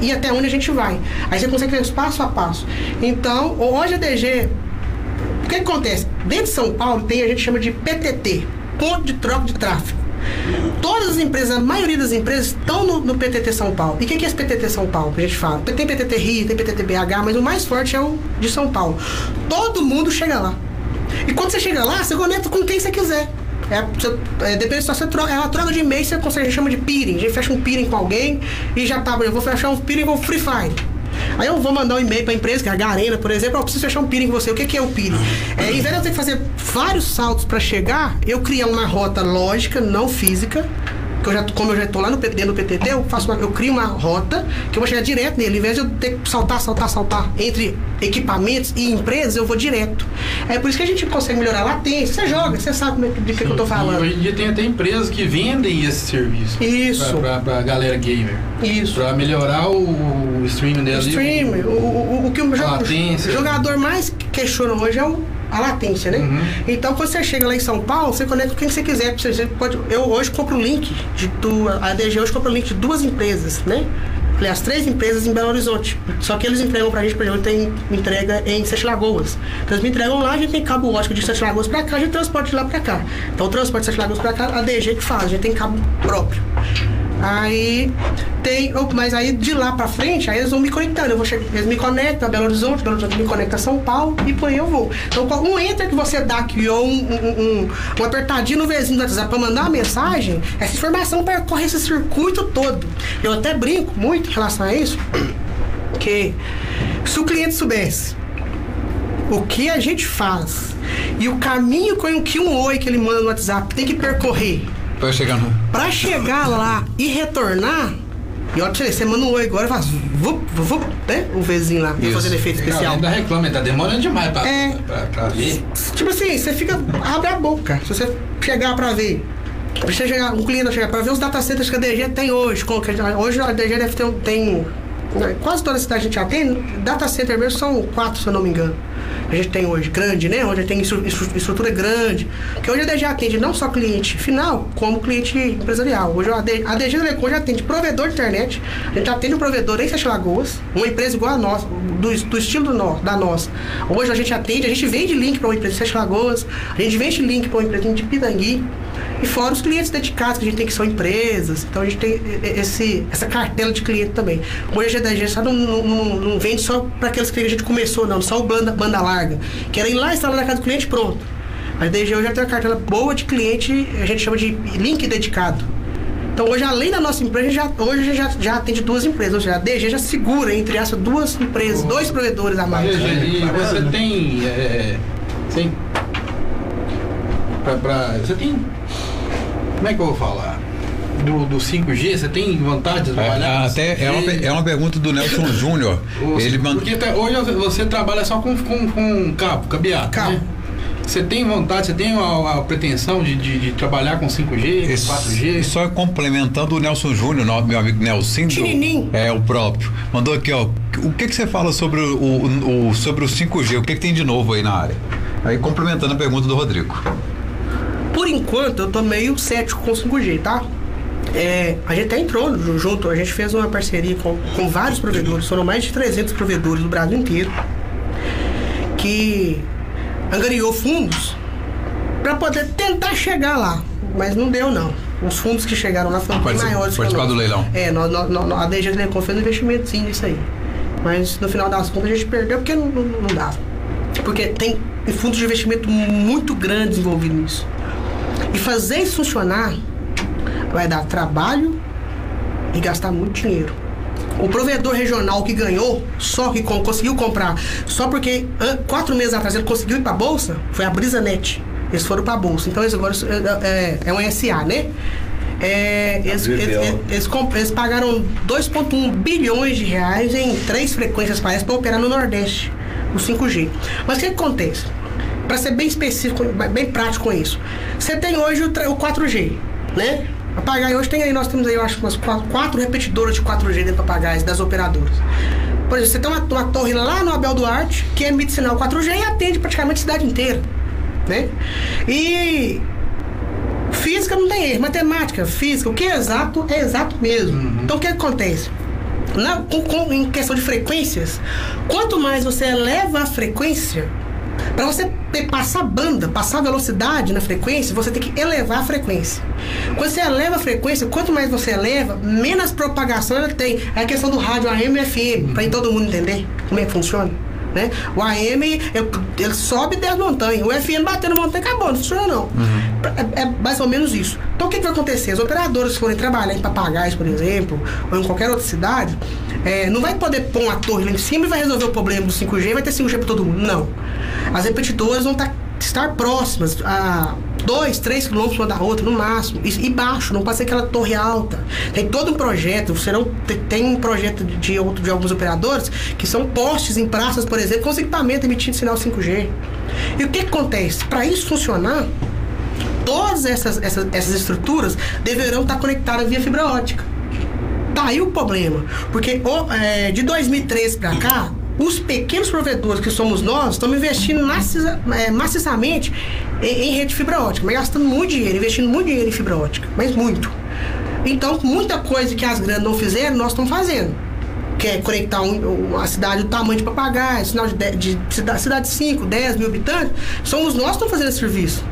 e até onde a gente vai. Aí você consegue ver os passo a passo. Então, hoje a DG o que acontece? Dentro de São Paulo tem a gente chama de PTT, ponto de troca de tráfego. Todas as empresas, a maioria das empresas estão no, no PTT São Paulo. E o que que é esse PTT São Paulo? A gente fala. Tem PTT Rio, tem PTT BH, mas o mais forte é o de São Paulo. Todo mundo chega lá. E quando você chega lá, você conecta com quem você quiser. É, você, é, depende se você troca, é uma troca de e-mail, você consegue, chama de peering. A gente fecha um peering com alguém e já tá, eu vou fechar um peering com Free Fire. Aí eu vou mandar um e-mail para a empresa, que é a Garena, por exemplo, eu preciso fechar um peering com você. O que, que é o peering? É, em vez de eu ter que fazer vários saltos para chegar, eu criar uma rota lógica, não física, que eu já, como eu já estou lá no, dentro do PTT, eu, faço uma- eu crio uma rota que eu vou chegar direto nele. Em vez de eu ter que saltar, saltar, saltar entre equipamentos e empresas, eu vou direto. É por isso que a gente consegue melhorar a latência. Você joga, você sabe como é que- de que, eu estou E falando. hoje em dia tem até empresas que vendem esse serviço. Isso. Pra, pra, pra galera gamer. Isso. Pra melhorar o, o streaming dela. ali, streamer, o, o, o que o, o jogador mais questiona hoje é o- a latência, né? Uhum. Então, quando você chega lá em São Paulo, você conecta com quem você quiser. Você pode, eu hoje compro o link de duas. A DG hoje compra o link de duas empresas, né? Aliás, três empresas em Belo Horizonte. Só que eles entregam pra gente, por exemplo, tem entrega em Sete Lagoas. Então eles me entregam lá, a gente tem cabo ótico de Sete Lagoas pra cá, a gente transporta de lá pra cá. Então o transporte de Sete Lagoas pra cá, a DG que faz, a gente tem cabo próprio. Aí tem. oh, Mas aí de lá pra frente, aí eles vão me conectando. Eu vou che- eles me conectam a Belo Horizonte, Belo Horizonte me conecta a São Paulo e por aí eu vou. Então um entra que você dá aqui ou um, um, um, um apertadinho no vizinho do WhatsApp pra mandar uma mensagem, essa informação percorre esse circuito todo. Eu até brinco muito em relação a isso, [CLEARS THROAT] que se o cliente soubesse o que a gente faz e o caminho com que um oi que ele manda no WhatsApp tem que percorrer Pra chegar no. Pra chegar lá e retornar, e olha pra você, você manda um oi agora e faz vup, vup, né? O Vzinho lá, Isso. fazendo efeito especial. Ainda reclama, tá demorando demais pra, É. pra, pra ver. Tipo assim, você fica. abre a boca. Se você chegar pra ver. Você chegar, um cliente chegar pra ver os data centers que a DG tem hoje. Hoje a DG deve ter um. Tem, né, quase toda a cidade a gente já tem. Data center mesmo são quatro, se eu não me engano. A gente tem hoje, grande, né? Onde tem estru- estru- estrutura grande. Que hoje a DG atende não só cliente final, como cliente empresarial. Hoje a DG, Telecom já atende provedor de internet. A gente atende um provedor em Sete Lagoas, uma empresa igual a nossa, do, do estilo do da nossa. Hoje a gente atende, a gente vende link para uma empresa de Sete Lagoas, a gente vende link para uma empresa de Pitangui. E fora os clientes dedicados que a gente tem, que são empresas. Então a gente tem esse, essa cartela de cliente também. Hoje a DG só não, não, não- vende só para aqueles que a gente começou, não, só o banda, banda larga. Que era ir lá instalar na casa do cliente pronto. A DG hoje já tem uma cartela boa de cliente, a gente chama de link dedicado. Então hoje, além da nossa empresa, já, hoje já, já atende duas empresas. Ou seja, a DG já segura, entre essas duas empresas, dois provedores a mais. E você tem. É, tem. Pra, pra- você tem. Como é que eu vou falar? Do, do 5G, você tem vontade de trabalhar? É, com até é uma, 5G? é uma pergunta do Nelson [LAUGHS] Júnior. Ele. Porque tá- hoje você trabalha só com, com, com cabo, cabeado. Cabo. Né? Você tem vontade, você tem a, a pretensão de, de, de trabalhar com 5G, Esse- 4G? E só complementando o Nelson Júnior, meu amigo Nelson. Tininim. É, o próprio. Mandou aqui, ó. O que, que você fala sobre o, o- o- sobre o 5G? O que, que tem de novo aí na área? Aí complementando a pergunta do Rodrigo. Por enquanto, eu tô meio cético com o 5G, tá? É, a gente até entrou ju- junto, a gente fez uma parceria com, com vários provedores, foram mais de 300 provedores do Brasil inteiro, que angariou fundos para poder tentar chegar lá, mas não deu não. Os fundos que chegaram lá foram bem maiores que participar do nosso. leilão. É, nós, nós, nós- a DG Telecom fez um investimento sim nisso aí. Mas no final das contas a gente perdeu porque não, não, não dava. Porque tem fundos de investimento muito grandes envolvidos nisso. E fazer isso funcionar vai dar trabalho e gastar muito dinheiro. O provedor regional que ganhou, só que conseguiu comprar, só porque quatro meses atrás ele conseguiu ir para a bolsa, foi a BrisaNet. Eles foram para a bolsa. Então eles agora é, é, é um SA, né? É, eles, eles, eles eles pagaram 2,1 bilhões de reais em três frequências parece para operar no Nordeste, o 5G. Mas o que, que acontece? Para ser bem específico, bem prático com isso. Você tem hoje o, tra- o 4G, né? Papagaio hoje tem aí, nós temos aí, eu acho, umas quatro, quatro repetidoras de 4G dentro do papagaios das operadoras. Por exemplo, você tem uma, uma torre lá no Abel Duarte que emite sinal 4G e atende praticamente a cidade inteira, né? E física não tem erro, matemática, física, o que é exato é exato mesmo. Então o que acontece? Na, com- com- em questão de frequências, quanto mais você eleva a frequência, para você passar banda, passar velocidade na frequência, você tem que elevar a frequência. Quando você eleva a frequência, quanto mais você eleva, menos propagação ela tem. É a questão do rádio AM e FM, para todo mundo entender como é que funciona. Né? O AM ele, ele sobe e desce montanha. O FM batendo montanha acabou, não funciona não. É, é mais ou menos isso. Então o que, que vai acontecer? As operadoras que forem trabalhar em papagaios, por exemplo, ou em qualquer outra cidade, é, não vai poder pôr uma torre lá em cima e vai resolver o problema do 5G e vai ter 5G para todo mundo. Não. As repetidoras vão tá- estar próximas a 2, 3 quilômetros uma da outra, no máximo. E, e baixo, não pode ser aquela torre alta. Tem todo um projeto, serão, tem, tem um projeto de, de, outro, de alguns operadores que são postes em praças, por exemplo, com os equipamentos emitindo sinal 5G. E o que, que acontece? Para isso funcionar, todas essas, essas, essas estruturas deverão estar conectadas via fibra ótica. Tá aí o problema. Porque o, é, de 2013 para cá, os pequenos provedores que somos nós estamos investindo é, maciçamente em, rede de fibra ótica, mas gastando muito dinheiro, investindo muito dinheiro em fibra ótica, mas muito. Então, muita coisa que as grandes não fizeram, nós estamos fazendo. Que é conectar um, uma cidade do tamanho de papagaio, sinal de, de, de cidade de 5, 10 mil habitantes, somos nós que estamos fazendo esse serviço.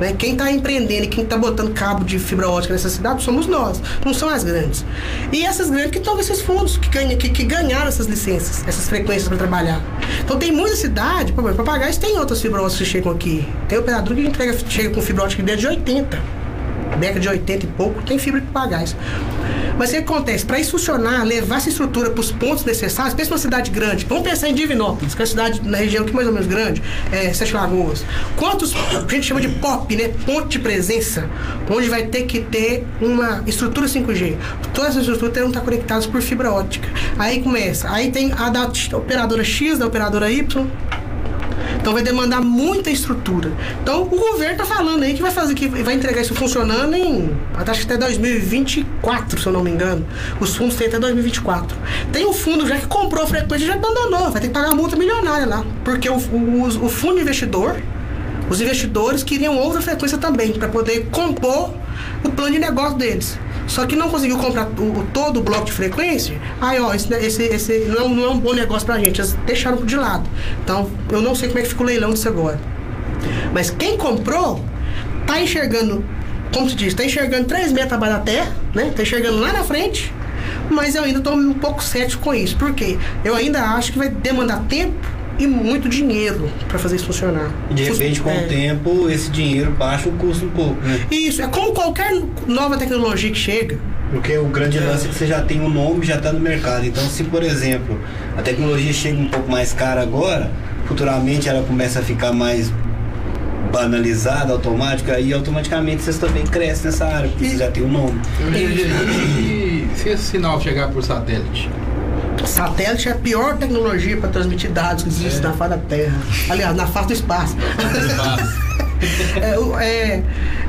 Né? Quem está empreendendo e quem está botando cabo de fibra ótica nessa cidade somos nós, não são as grandes. E essas grandes que estão esses fundos, que, ganha, que, que ganharam essas licenças, essas frequências para trabalhar. Então tem muita cidade, por exemplo, papagaios tem outras fibra óticas que chegam aqui. Tem operador que entrega, chega com fibra ótica desde 80 década de 80 e pouco, tem fibra de papagaios. Mas o que acontece? Para isso funcionar, levar essa estrutura para os pontos necessários, pensa uma cidade grande. Vamos pensar em Divinópolis, que é uma cidade na região que mais ou menos grande, é Sete Lagoas. Quantos, a gente chama de POP, né? Ponto de presença, onde vai ter que ter uma estrutura 5G. Todas as estruturas terão que estar conectadas por fibra ótica. Aí começa. Aí tem a da operadora X, da operadora Y, então vai demandar muita estrutura. Então o governo está falando aí que vai fazer que vai entregar isso funcionando em acho que até 2024, se eu não me engano. Os fundos têm até 2024. Tem um fundo já que comprou a frequência e já abandonou, vai ter que pagar uma multa milionária lá, porque o, o, o fundo investidor, os investidores queriam outra frequência também para poder compor o plano de negócio deles. Só que não conseguiu comprar o, todo o bloco de frequência. Aí, ó, esse, esse, esse não, é não é um bom negócio pra gente. Eles deixaram de lado. Então, eu não sei como é que fica o leilão disso agora. Mas quem comprou, tá enxergando, como se diz, tá enxergando 3 metros abaixo da terra, né? Tá enxergando lá na frente. Mas eu ainda tô um pouco cético com isso. Por quê? Eu ainda acho que vai demandar tempo e muito dinheiro para fazer isso funcionar. E de repente, com É. o tempo, esse dinheiro baixa o custo um pouco, né? Isso, é como qualquer nova tecnologia que chega. Porque o grande lance é que você já tem um nome, já está no mercado. Então, se por exemplo a tecnologia chega um pouco mais cara agora, futuramente ela começa a ficar mais banalizada, automática, aí automaticamente vocês também crescem nessa área, porque E- você já tem um nome. E se esse sinal chegar por satélite? Satélite é a pior tecnologia para transmitir dados que existe na face da Terra. Aliás, na face do espaço. [LAUGHS] É, o- é,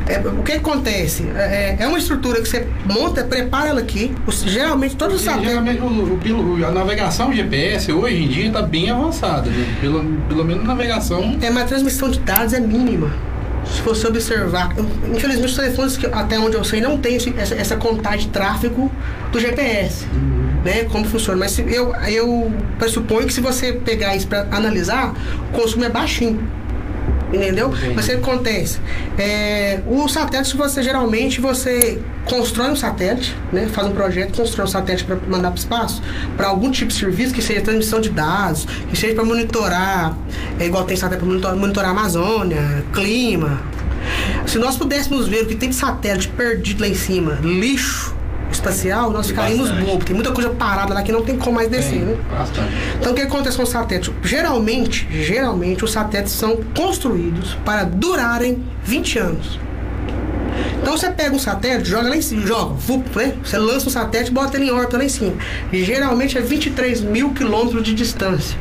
é, o que acontece? É, é uma estrutura que você monta, prepara ela aqui. Os- geralmente todos os satélites. geralmente o, o a navegação GPS hoje em dia está bem avançada. né? Pelo, pelo menos a navegação. É, mas a transmissão de dados é mínima. Se você observar, infelizmente os telefones que, até onde eu sei não tem essa, essa contagem de tráfego do GPS, né? Como funciona. Mas se- eu, eu pressuponho que se você pegar isso para analisar, o consumo é baixinho. Entendeu? Mas o que acontece? É, o satélite, você geralmente você constrói um satélite, né? Faz um projeto, constrói um satélite para mandar para o espaço, para algum tipo de serviço, que seja transmissão de dados, que seja para monitorar, é igual tem satélite para monitorar, monitorar a Amazônia, clima. Se nós pudéssemos ver o que tem de satélite perdido lá em cima, lixo espacial, nós ficaríamos Bastante. bobos. Tem muita coisa parada lá que não tem como mais descer, né? Bastante. Então o que acontece com os satélites? Geralmente, geralmente os satélites são construídos para durarem 20 anos. Então você pega um satélite, joga lá em cima, joga, vup, né? Você lança um satélite e bota ele em órbita lá em cima. E geralmente é 23 mil quilômetros de distância.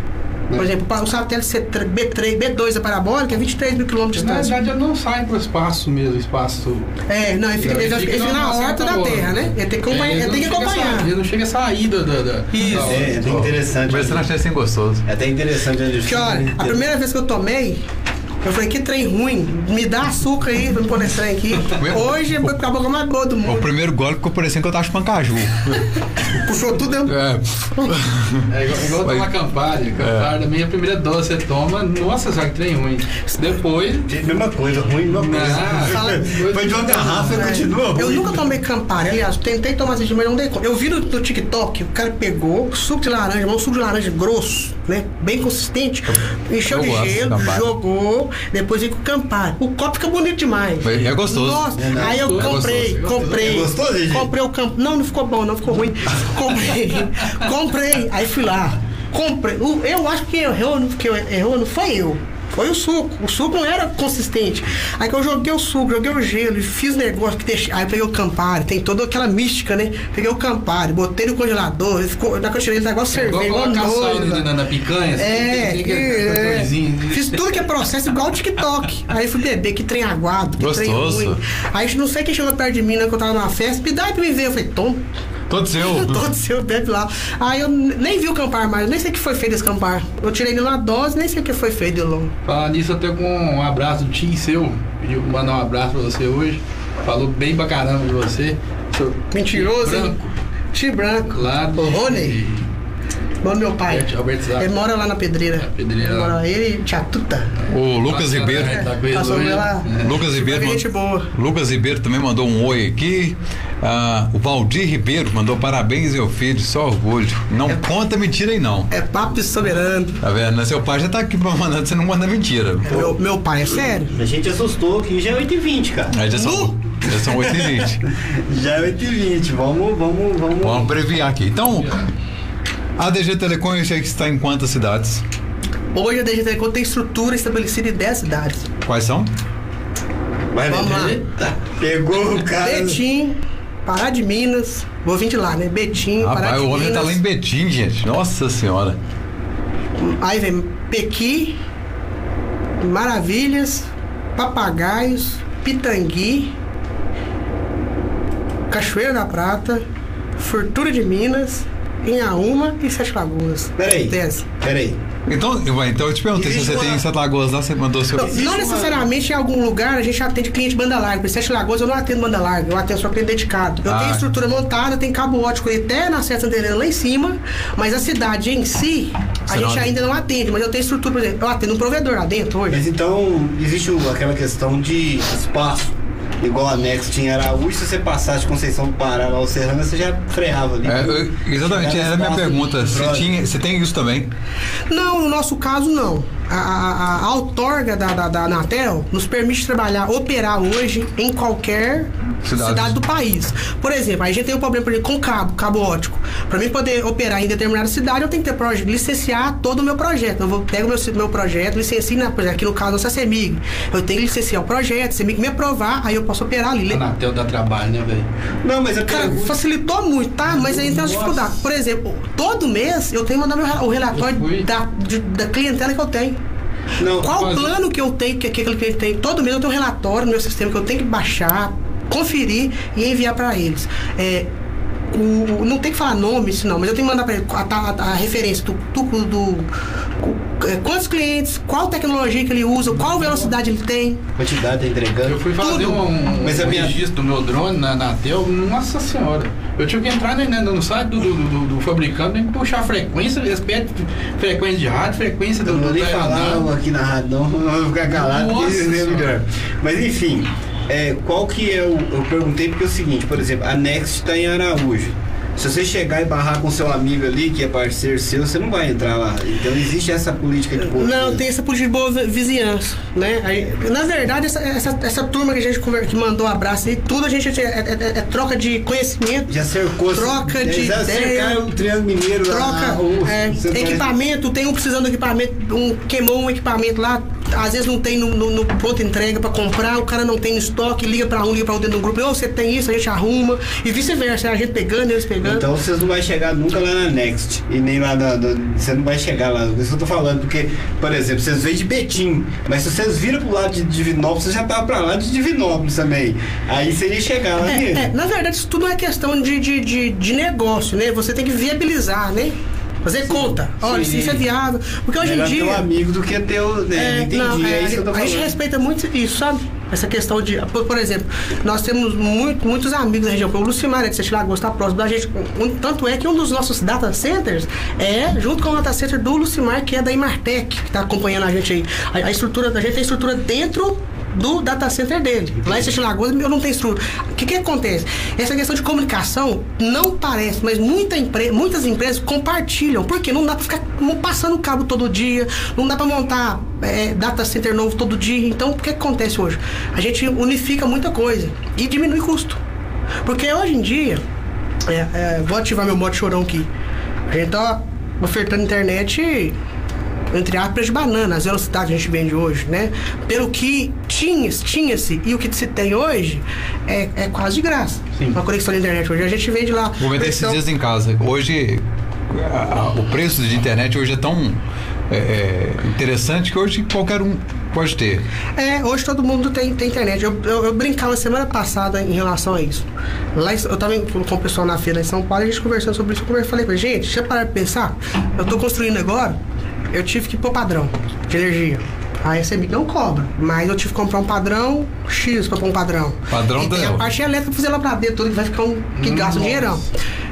Por exemplo, o satélite C3, B3, B2 é parabólica, é 23 mil quilômetros de Na distância. verdade, ele não sai para o espaço mesmo, espaço. É, não, ele fica, ele, Ele fica, ele fica na órbita da Terra, né? Ele tem que acompanhar. É, ele tem que não chega a acompanhar. sair- Ele não chega a sair da. da, da Isso. da- É, é bem interessante. Mas você não acha assim gostoso? É até interessante Porque olha, a primeira vez que eu tomei, eu falei, que trem ruim, me dá açúcar aí pra me pôr nesse trem aqui. Hoje foi com a boca mais boa do O mundo. primeiro gole ficou parecendo que eu tava chupando caju. [LAUGHS] Puxou tudo dentro. É. É igual, igual tomar Campari. Campari também, a primeira dose você toma, nossa, só que trem ruim. Depois. Mesma coisa, ruim, mesma coisa. Foi de uma garrafa e É. continua ruim. Eu nunca tomei Campari, aliás, tentei tomar esse mas não dei conta. Eu vi no, no TikTok, o cara pegou suco de laranja, um suco de laranja grosso, né? Bem consistente, encheu Eu de gelo, jogou, depois veio com Campari. O copo fica bonito demais. É é gostoso. Nossa, É, não, aí eu é comprei, gostoso. comprei. É gostoso, comprei o campo. Não, não ficou bom, não ficou ruim. Comprei, [LAUGHS] comprei. Aí fui lá, comprei. Eu acho que errou, que errou não foi eu. Foi o suco. O suco não era consistente. Aí que eu joguei o suco, joguei o gelo e fiz negócio que deixei. Aí eu peguei o Campari, tem toda aquela mística, né? Peguei o Campari, botei no congelador, ficou, na que eu tirei ele negócio Igual cerveja, igual colocar sal noiva. na, na picanha. assim, É, que, que- é. fiz tudo que é processo igual o TikTok. Aí fui beber, que trem aguado, que trem Gostoso. ruim. Aí não sei quem chegou perto de mim, né, que eu tava numa festa, me dá pra me ver. Eu falei, toma, Todo seu. todo seu, bebe lá. Aí eu nem vi o campar mais, nem sei o que foi feito esse campar. Eu tirei ele numa dose, nem sei o que foi feito de longo. Falar nisso, até com um abraço do tio seu. Pediu pra mandar um abraço pra você hoje. Falou bem pra caramba de você. Mentiroso, branco. Tio branco. Lá do. Rony. Bom meu pai. Zapp. Ele mora lá na pedreira. Na pedreira Ele mora ele e tia Tuta. O Lucas Ribeiro. Tá com ele Passou lá. É. Lucas Ribeiro. Gente boa. Lucas Ribeiro também mandou um oi aqui. Ah, o Valdir Ribeiro mandou parabéns, meu filho, só orgulho. Não conta mentira aí, não. É papo de soberano. Tá vendo? né? Seu pai já tá aqui pra mandar, você não manda mentira. É, meu, meu pai é sério. A gente assustou que já é 8h20, cara. Aí já são, já são 8 e 20 [LAUGHS] Já é 8h20. Vamos, vamos, vamos. Vamos abreviar aqui. Então, a DG Telecom eu sei que está em quantas cidades? Hoje a DG Telecom tem estrutura estabelecida em 10 cidades. Quais são? Vai, Vamos lá. Pegou o cara. Betim, Pará de Minas. Vou vir de lá, né? Betim, Pará Rapaz, de o homem Minas. tá lá em Betim, gente. Nossa senhora. Aí vem Pequi, Maravilhas, Papagaios, Pitangui, Cachoeira da Prata, Fortuna de Minas, Inhaúma e Sete Lagoas. Peraí. Dez. Peraí. Então, eu, então eu te perguntei se você uma- tem em Sete Lagoas lá, você mandou seu. Não, não uma- necessariamente em algum lugar a gente atende cliente banda larga. Por Sete Lagoas eu não atendo banda larga, eu atendo só cliente dedicado. Eu Ah. tenho estrutura montada, tem cabo ótico ali até na Serra Santarena lá em cima, mas a cidade em si, a Você gente não- ainda não atende, mas eu tenho estrutura, por exemplo, eu atendo um provedor lá dentro hoje. Mas então, existe aquela questão de espaço. Igual a Next em Araújo, se você passasse de Conceição do Pará lá ao Serrana, você já freava ali. É, eu- exatamente, era a minha pergunta. brother. tinha, se tem isso também? Não, no nosso caso, não. A, a, a outorga da, da, da Anatel nos permite trabalhar, operar hoje em qualquer Cidade. cidade, do país. Por exemplo, a gente tem um problema por exemplo, com cabo, cabo ótico. Para mim poder operar em determinada cidade, eu tenho que ter proje- licenciar todo o meu projeto. Eu vou, pego meu, meu projeto, licencio, na, por exemplo, aqui no caso da CEMIG. Eu tenho que licenciar o projeto, CEMIG me aprovar, aí eu posso operar ali. A Anatel dá trabalho, né, velho? Não, mas eu Cara, pergunto- facilitou muito, tá? Mas aí tem uma Nossa. dificuldade. Por exemplo, todo mês eu tenho que mandar meu, o relatório da, de- da clientela que eu tenho. Não, Qual o plano que eu tenho, que, que aquele cliente tem? Todo mês eu tenho um relatório no meu sistema que eu tenho que baixar, conferir e enviar para eles. É, o- não tem que falar nome, isso não, mas eu tenho que mandar para ele a, a- a referência do, do, do- é, quantos clientes, qual tecnologia que ele usa, qual velocidade ele tem. quantidade entregando. Eu fui fazer Tudo. um, um, Mas a um minha- registro do meu drone na Anatel, nossa senhora. Eu tive que entrar no, no- no site do, do, do- do fabricante e puxar a frequência, respeito, frequência de rádio, frequência do, Eu não nem falar aqui na rádio, não. [LAUGHS] Eu vou ficar calado, porque é melhor. Mas enfim, é, qual que é o. Eu perguntei porque é o seguinte, por exemplo, a Next está em Araújo. Se você chegar e barrar com seu amigo ali, que é parceiro seu, você não vai entrar lá. Então existe essa política de Não, tem essa política de boa vi- vizinhança, né? Aí, na verdade, essa, essa, essa turma que a gente conver- que mandou abraço aí, tudo a gente é, é- é- é troca de conhecimento, Já cercou Troca de já ideia. o Triângulo Mineiro lá. troca o- é, equipamento, tem um precisando de equipamento, um queimou um equipamento lá, às vezes não tem no, no, no ponto de entrega pra comprar, o cara não tem no estoque, liga pra um, liga pra outro dentro do grupo, ou você tem isso, a gente arruma, e vice-versa, a gente pegando, eles pegando. Então vocês não vão chegar nunca lá na Next. E nem lá na. você não vai chegar lá. Isso que eu tô falando. Porque, por exemplo, vocês veem de Betim. Mas se vocês viram pro lado de Divinópolis, vocês já estavam pra lá de Divinópolis também. Aí você ia chegar lá É, mesmo. é, na verdade, isso tudo é questão de, de, de, de negócio, né? Você tem que viabilizar, né? Fazer conta. Olha, sim. isso é viável. Porque hoje em Melhor ter um dia. amigo do que ter o. Né? É, Entendi, não, é, é, isso que eu tô a gente falando. respeita muito isso, sabe? Essa questão de. Por, exemplo, nós temos muito, muitos amigos da região. O Lucimar é de Sete Lagoas, está próximo da gente. Um- tanto é que um dos nossos data centers é junto com o data center do Lucimar, que é da Imartec, que está acompanhando a gente aí. A, a estrutura da gente tem estrutura dentro do data center dele. Lá em Sete Lagoas eu não tenho estrutura. O que, que acontece? Essa questão de comunicação não parece, mas muita empre muitas empresas compartilham. Porque não dá para ficar passando cabo todo dia, não dá para montar é, data center novo todo dia. Então, o que, que acontece hoje? A gente unifica muita coisa e diminui custo. Porque hoje em dia, é, é, vou ativar meu modo chorão aqui. A gente tá ofertando internet entre aspas de banana, as velocidades que a gente vende hoje, né? Pelo que tinha, tinha-se e o que se tem hoje é, é quase de graça. Sim. Uma conexão na internet hoje. A gente vende lá. Vou meter esses conexão- dias em casa. Hoje, a- a- o preço de internet hoje é tão é, é, interessante que hoje qualquer um pode ter. É, hoje todo mundo tem, tem internet. Eu, eu, eu brincava semana passada em relação a isso. Lá, em- eu tava em- com o pessoal na feira em São Paulo, a gente conversando sobre isso. Eu falei ele, gente, deixa eu parar pra pensar. Eu tô construindo agora, eu tive que pôr padrão de energia. A SMI não cobra, mas eu tive que comprar um padrão X pra pôr um padrão. Padrão e tem dela. a parte elétrica pra fazer lá pra dentro, tudo que vai ficar um que gasta um dinheirão.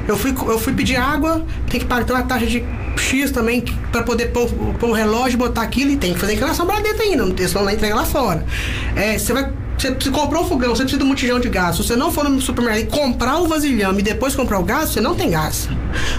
Eu fui, eu fui pedir água, tem que pagar então, a taxa de X também pra poder pôr, pôr o relógio, botar aquilo e tem que fazer inclinação pra dentro ainda, não tem senão lá entrega lá fora. É, você vai. Você você comprou um fogão, você precisa de um botijão de gás. Se você não for no supermercado e comprar o vasilhame e depois comprar o gás, você não tem gás.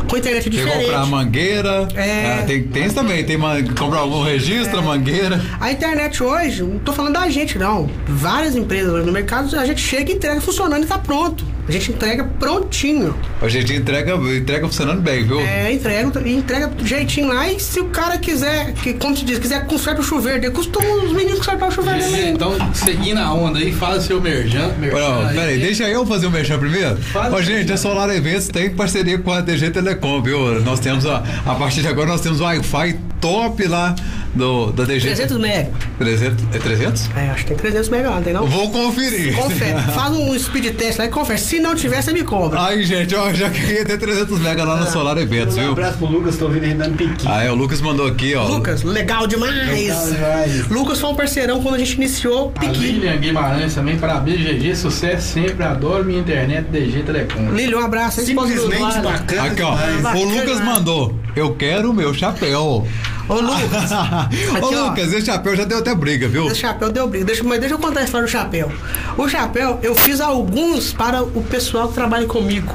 Com a internet é Tem que diferente. comprar mangueira. É. ah, tem, tem isso também. Tem man- comprar algum registro, É. mangueira. A internet hoje, não tô falando da gente não. Várias empresas no mercado, a gente chega e entrega funcionando e tá pronto. A gente entrega prontinho. A gente entrega, entrega funcionando bem, viu? É, entrega, entrega do jeitinho lá. E se o cara quiser, que, como se diz, quiser consertar o chuveiro, dele, costuma os meninos consertar o chuveiro dele. Então, seguindo a onda aí, fala seu merchan. merchan Não, aí. peraí, deixa eu fazer o merchan primeiro. Fala Ó, gente, a Solar Eventos tem parceria com a DG Telecom, viu? Nós temos, a, a partir de agora, nós temos o Wi-Fi top lá do, da DG. 300 mega. 300? É 300? É, acho que tem 300 mega lá, não tem não? Vou conferir. Confere. [LAUGHS] Faz um speed test lá e confere. Se não tiver, você me cobra. Aí, gente, ó, já queria ter 300 mega lá no Solar Eventos, Um viu? abraço pro Lucas, tô ouvindo ele dando piquinho. Ah, é, o Lucas mandou aqui, ó. Lucas, legal demais. Legal demais. Lucas foi um parceirão quando a gente iniciou A Piqui. Lilian Guimarães também, parabéns, GG, sucesso sempre, adoro minha internet DG Telecom. Lílio, um abraço. Simplesmente Eduardo. bacana. Aqui, ó. Bacana. O Lucas mandou. Eu quero o meu chapéu. Ô, Lucas. [LAUGHS] Ô, Aqui, ó. Lucas, esse chapéu já deu até briga, viu? Esse chapéu deu briga. Deixa, mas deixa eu contar a história do chapéu. O chapéu, eu fiz alguns para o pessoal que trabalha comigo.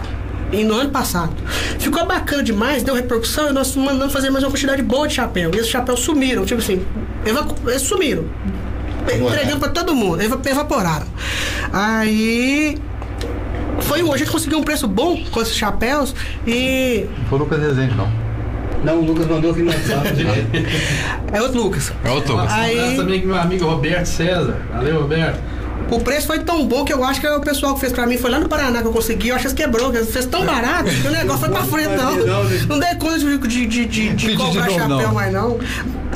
E no ano passado. Ficou bacana demais, deu repercussão e nós mandamos fazer mais uma quantidade boa de chapéu. E esses chapéus sumiram, tipo assim, eles sumiram. Entregamos pra todo mundo, eva- evaporaram. Aí. Foi hoje, a gente conseguiu um preço bom com esses chapéus e. Foi o Lucas Rezende, não. Não, o Lucas mandou aqui no WhatsApp. É outro Lucas. É o Lucas. Aí- Um também com meu amigo Roberto César. Valeu, Roberto. O preço foi tão bom que eu acho que o pessoal que fez pra mim foi lá no Paraná que eu consegui. Eu acho que eles quebrou, que eles fez tão barato que o negócio foi pra frente, não. Não dei conta de, de, de, de, de comprar chapéu não. mais não.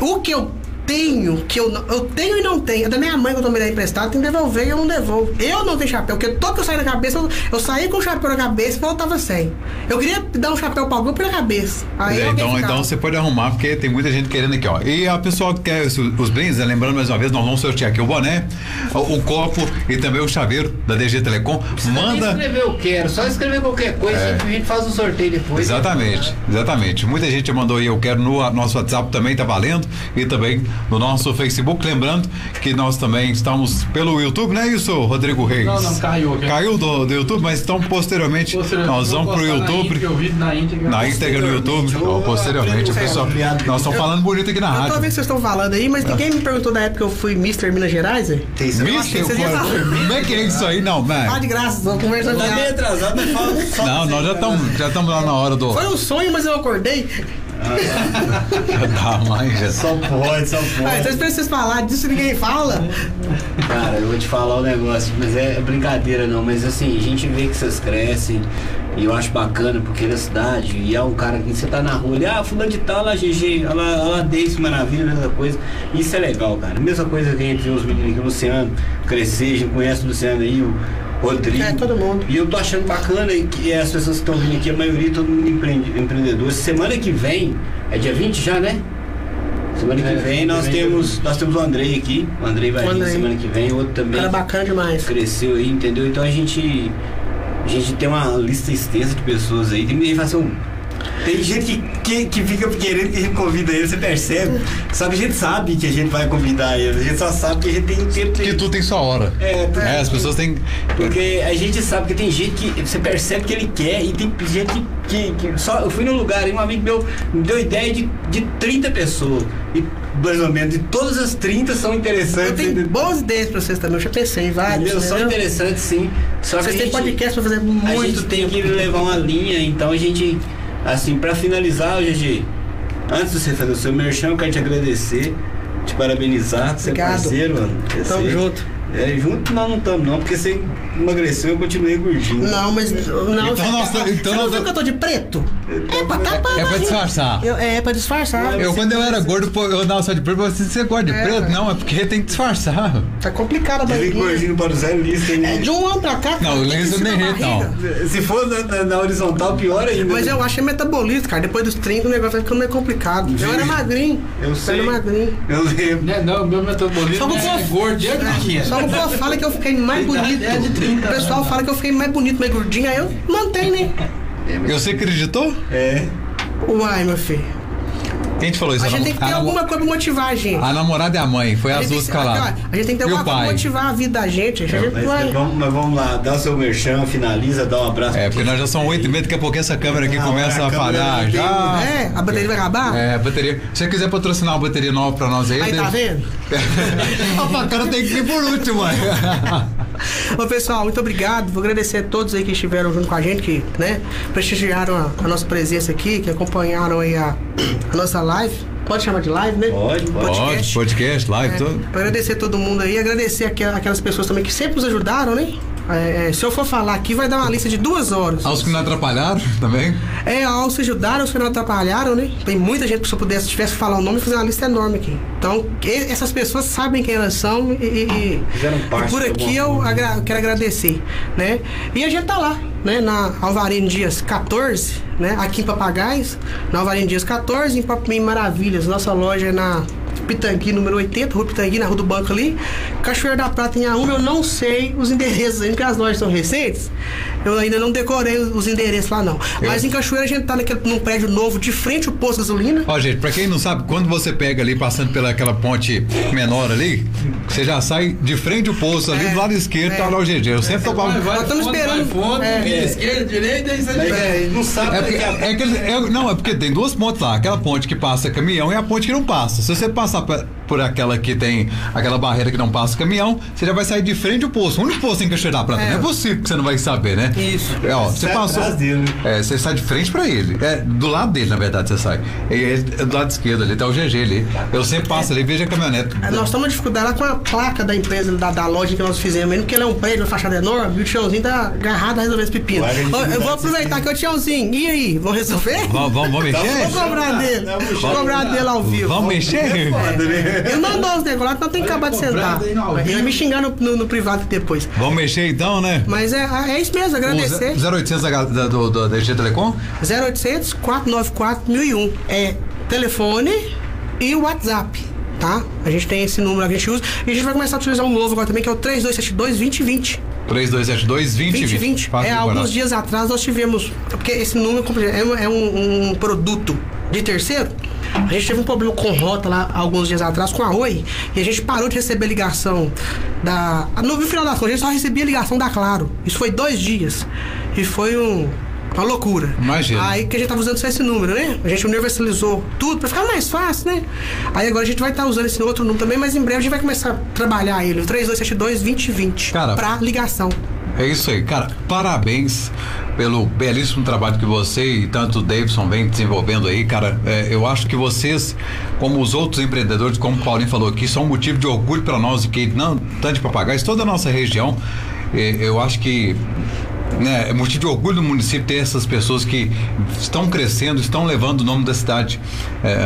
O que eu tenho, que eu, não- eu tenho e não tenho, é da minha mãe que eu tomei emprestado, tem que devolver e eu não devolvo. Eu não tenho chapéu, porque todo que eu saí da cabeça, eu, eu saí com o chapéu na cabeça e voltava sem. Eu queria dar um chapéu pra alguém pela cabeça. Aí É, então, então você pode arrumar, porque tem muita gente querendo aqui, ó. E a pessoa que quer os, os brindes, né, lembrando mais uma vez, nós vamos sortear aqui o boné, o, o copo e também o chaveiro da DG Telecom. Nem Manda. escrever eu quero, só escrever qualquer coisa É. a gente faz o sorteio depois. Exatamente, exatamente. Muita gente mandou aí, eu quero no nosso WhatsApp também tá valendo e também no nosso Facebook. Lembrando que nós também estamos pelo YouTube, não é isso, Rodrigo Reis? Não, não, caiu aqui. Caiu do, do YouTube, mas então posteriormente, Posteriormente, nós vamos pro na YouTube. íntegra, o na íntegra. Na íntegra no YouTube, ó, posteriormente, o pessoal. Nós estamos falando bonito aqui na Eu tô vendo rádio. que vocês estão falando aí, mas ninguém me perguntou da época que eu fui Mr. Minas Gerais, hein? Tem isso. Mister, como é que é isso aí? Não, Ah, man. de graça, tô conversando Tá meio já. atrasado, mas fala. Não, nós já estamos já estamos lá na hora do. Foi um sonho, mas eu acordei. [LAUGHS] mãe, já. Só pode, só Ah, pode. então espero vocês falarem disso ninguém fala. Cara, eu vou te falar o negócio, mas é brincadeira não, mas assim, a gente vê que vocês crescem e eu acho bacana porque na cidade, e é um cara que você tá na rua, ele, ah, fulano de tal, lá GG, olha lá Deise, maravilha, essa coisa. Isso é legal, cara. Mesma coisa que a gente vê os meninos aqui, o Luciano, crescer, a gente conhece o Luciano aí, o Rodrigo. É, todo mundo. E eu tô achando bacana que as pessoas que estão vindo aqui, a maioria todo mundo empreende, empreendedor. Semana que vem, é dia 20 já, né? Semana que É, vem nós temos, nós temos o Andrei aqui. O Andrei vai vir semana que vem, outro também Cara bacana demais. cresceu aí, entendeu? Então a gente. A gente tem uma lista extensa de pessoas aí. Tem que fala assim, tem gente que, que, que fica querendo que a gente convida ele, você percebe? Só que a gente sabe que a gente vai convidar ele. A gente só sabe que a gente tem tempo Que de. tu tem sua hora. É, porque- É, as pessoas têm. Porque a gente sabe que tem gente que você percebe que ele quer e tem gente que. que, que- só, eu fui num lugar e um amigo meu me deu ideia de, de 30 pessoas. E mais ou menos, e todas as 30 são Eu interessantes. tenho entendeu? boas ideias pra vocês também, eu já pensei em vários. Entendeu? São entendeu? interessantes sim. Só Vocês a têm podcast pra fazer a muito. gente tem que levar uma linha, então a gente, assim, pra finalizar, GG, antes de você fazer o seu merchan, eu quero te agradecer, te parabenizar, você é parceiro, mano. Tamo junto. É, junto nós não estamos não, porque você emagreceu e eu continuei gordinho. Não, mas. Não, Então você, nós- você então não viu que eu tô de preto? É pra tapar. É pra barriga. disfarçar. Eu- é pra disfarçar. Eu, quando eu era gordo, eu andava só de preto, você, você gosta de É, preto? Não, é porque tem que disfarçar. Tá complicado a Desde barriguinha. gordinho para usar lista, hein? É de um ano pra cá. cara, Não, o tem ensinar nem não. Se for na, na- na horizontal, pior ainda. Mas eu acho que é metabolismo, cara. Depois dos 30 o negócio vai ficando meio complicado. Eu era magrinho. Eu sei. era magrinho. Eu lembro. Né, Não, meu metabolismo Só o é povo- gordo. Só o povo fala que eu fiquei mais bonito. É de 30 o pessoal fala que eu fiquei mais bonito, mais gordinho. Aí eu mantenho, né? Você acreditou? É. Uai, meu filho. Quem te falou isso? A gente tem que ter a, alguma coisa pra motivar a gente. a namorada e a mãe, foi A as duas caladas. A gente tem que ter o alguma coisa pra pai? motivar a vida da gente. A gente Mas, vai. vamos, mas vamos lá, dá o seu merchan, finaliza, dá um abraço. É, porque nós já são oito e meia, daqui a pouquinho essa câmera aqui Ah, começa a a falhar. tem- Já. É, a bateria vai acabar? É, bateria. Se você quiser patrocinar uma bateria nova pra nós aí. Aí, tá tem- vendo? [LAUGHS] Opa, cara tem que vir por último, mãe. [LAUGHS] Ô pessoal, muito obrigado. Vou agradecer a todos aí que estiveram junto com a gente, que né, prestigiaram a, a nossa presença aqui, que acompanharam aí a, a nossa live. Pode chamar de live, né? Pode, pode. Pode, podcast, live, É, agradecer a todo mundo aí, agradecer aqu- aquelas pessoas também que sempre nos ajudaram, né? É, é, se eu for falar aqui, vai dar uma lista de duas horas. Aos que não atrapalharam [LAUGHS] também. É, aos que ajudaram, aos que não atrapalharam, né? Tem muita gente que se eu pudesse, se tivesse que falar o nome, fazer uma lista enorme aqui. Então, essas pessoas sabem quem elas são e, e- e- Fizeram parte e por aqui eu agra- quero agradecer, né? E a gente tá lá, né? Na Alvarino Dias 14, né? Aqui em Papagais, na Alvarino Dias 14, em, Pap- em Maravilhas. Nossa loja é na Pitangui, número 80, Rua Pitangui, na Rua do Banco ali. Cachoeira da Prata em A1, eu não sei os endereços ainda, porque as lojas são recentes. Eu ainda não decorei os, os endereços lá, não. Mas em Cachoeira a gente tá naquele, num prédio novo, de frente ao posto de gasolina. Ó, gente, pra quem não sabe, quando você pega ali, passando pelaquela ponte menor ali, você já sai de frente ao posto ali, É, do lado esquerdo, é. tá lá o GG. Eu sempre topava. Vai, vai, Nós estamos esperando- Vai fundo, é. vira esquerda, direita e você É, não sabe É porque, pouco. é é- não, é porque tem duas pontes lá. Aquela ponte que passa caminhão e a ponte que não passa. Se você passar por, por aquela que tem aquela barreira que não passa caminhão, você já vai sair de frente ao posto. O único posto em Cachoeira da Prata. É. Não é possível que você não vai saber, né? Isso. É, ó, você Sai passou. dele. É, você sai de frente pra ele. É, do lado dele, na verdade, você sai. É do lado esquerdo ali, tá o GG ali. Eu sempre passo ali, vejo a caminhonete. É, Nós estamos dificuldade lá com a placa da empresa, da, da loja que nós fizemos mesmo, porque ela é um prédio, uma fachada enorme, e o tiozinho tá agarrado a resolver esse pepino. Eu vou aproveitar que o tiozinho, e aí, vão resolver? Vamos, vamos, vamos Vou mexer? cobrar dele. Vou cobrar dele ao vivo. Vamos mexer? Foda, né? Ele mandou os negócios, então tem que acabar de sentar. Ele vai me xingar no, no- no privado depois. Vamos mexer então, né? Mas é, é isso mesmo, agradecer. O 0800 da, da, do, do, da EG Telecom? 0800 494 1001. É telefone e WhatsApp, tá? A gente tem esse número que a gente usa. E a gente vai começar a utilizar um novo agora também, que é o 3272 2020. 3272 2020. 2020. Fácil É, de decorar. alguns dias atrás nós tivemos. Porque esse número é, é um, um produto de terceiro. A gente teve um problema com rota lá alguns dias atrás com a Oi. E a gente parou de receber ligação da. No final das contas, a gente só recebia ligação da Claro. Isso foi dois dias. E foi um. Uma loucura. Imagina. Aí que a gente tava usando só esse número, né? A gente universalizou tudo pra ficar mais fácil, né? Aí agora a gente vai estar usando esse outro número também, mas em breve a gente vai começar a trabalhar ele, o 3272 2020. Cara, pra ligação. É isso aí, cara. Parabéns pelo belíssimo trabalho que você e tanto o Davidson vem desenvolvendo aí, cara. É, eu acho que vocês, como os outros empreendedores, como o Paulinho falou aqui, são um motivo de orgulho para nós que não tanto de papagaios, toda a nossa região. É, eu acho que né, é motivo de orgulho do município ter essas pessoas que estão crescendo, estão levando o nome da cidade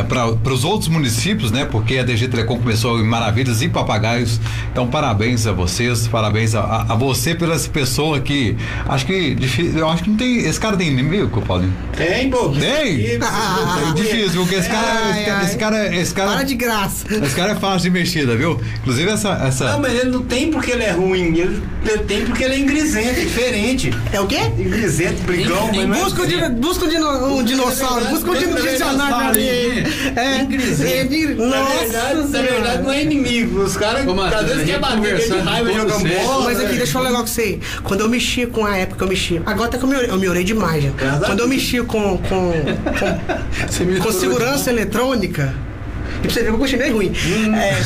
para os outros municípios, né? Porque a DG Telecom começou em Maravilhas e Papagaios. Então, parabéns a vocês, parabéns a, a- você pela essa pessoa que acho que difí- eu acho que não tem esse cara tem inimigo, Paulinho. Tem, pô. Tem? É difícil, porque esse cara, Ai, esse cara, ai. esse cara, esse cara, Para de graça. esse cara é fácil de mexida, viu? Inclusive essa, essa Não, mas ele não tem porque ele é ruim. Ele, ele tem porque ele é ingrisento, é diferente. É o quê? Ingrisento, brigão, mas não é Busca, dino- busca um, dino- um dinossauro, busca um dicionário. É, Ingrisento. é, ingri- Na Nossa verdade, na verdade, não é inimigo. Os caras, às vezes, gente quer bater de raiva jogando bola. Mas aqui, né? deixa eu falar um negócio com você. Quando eu mexia com a época, eu mexia. Agora até que eu me orei, eu me orei demais, Quando eu mexia com, com, [LAUGHS] com, segurança eletrônica. E pra você ver que eu continuei ruim. É,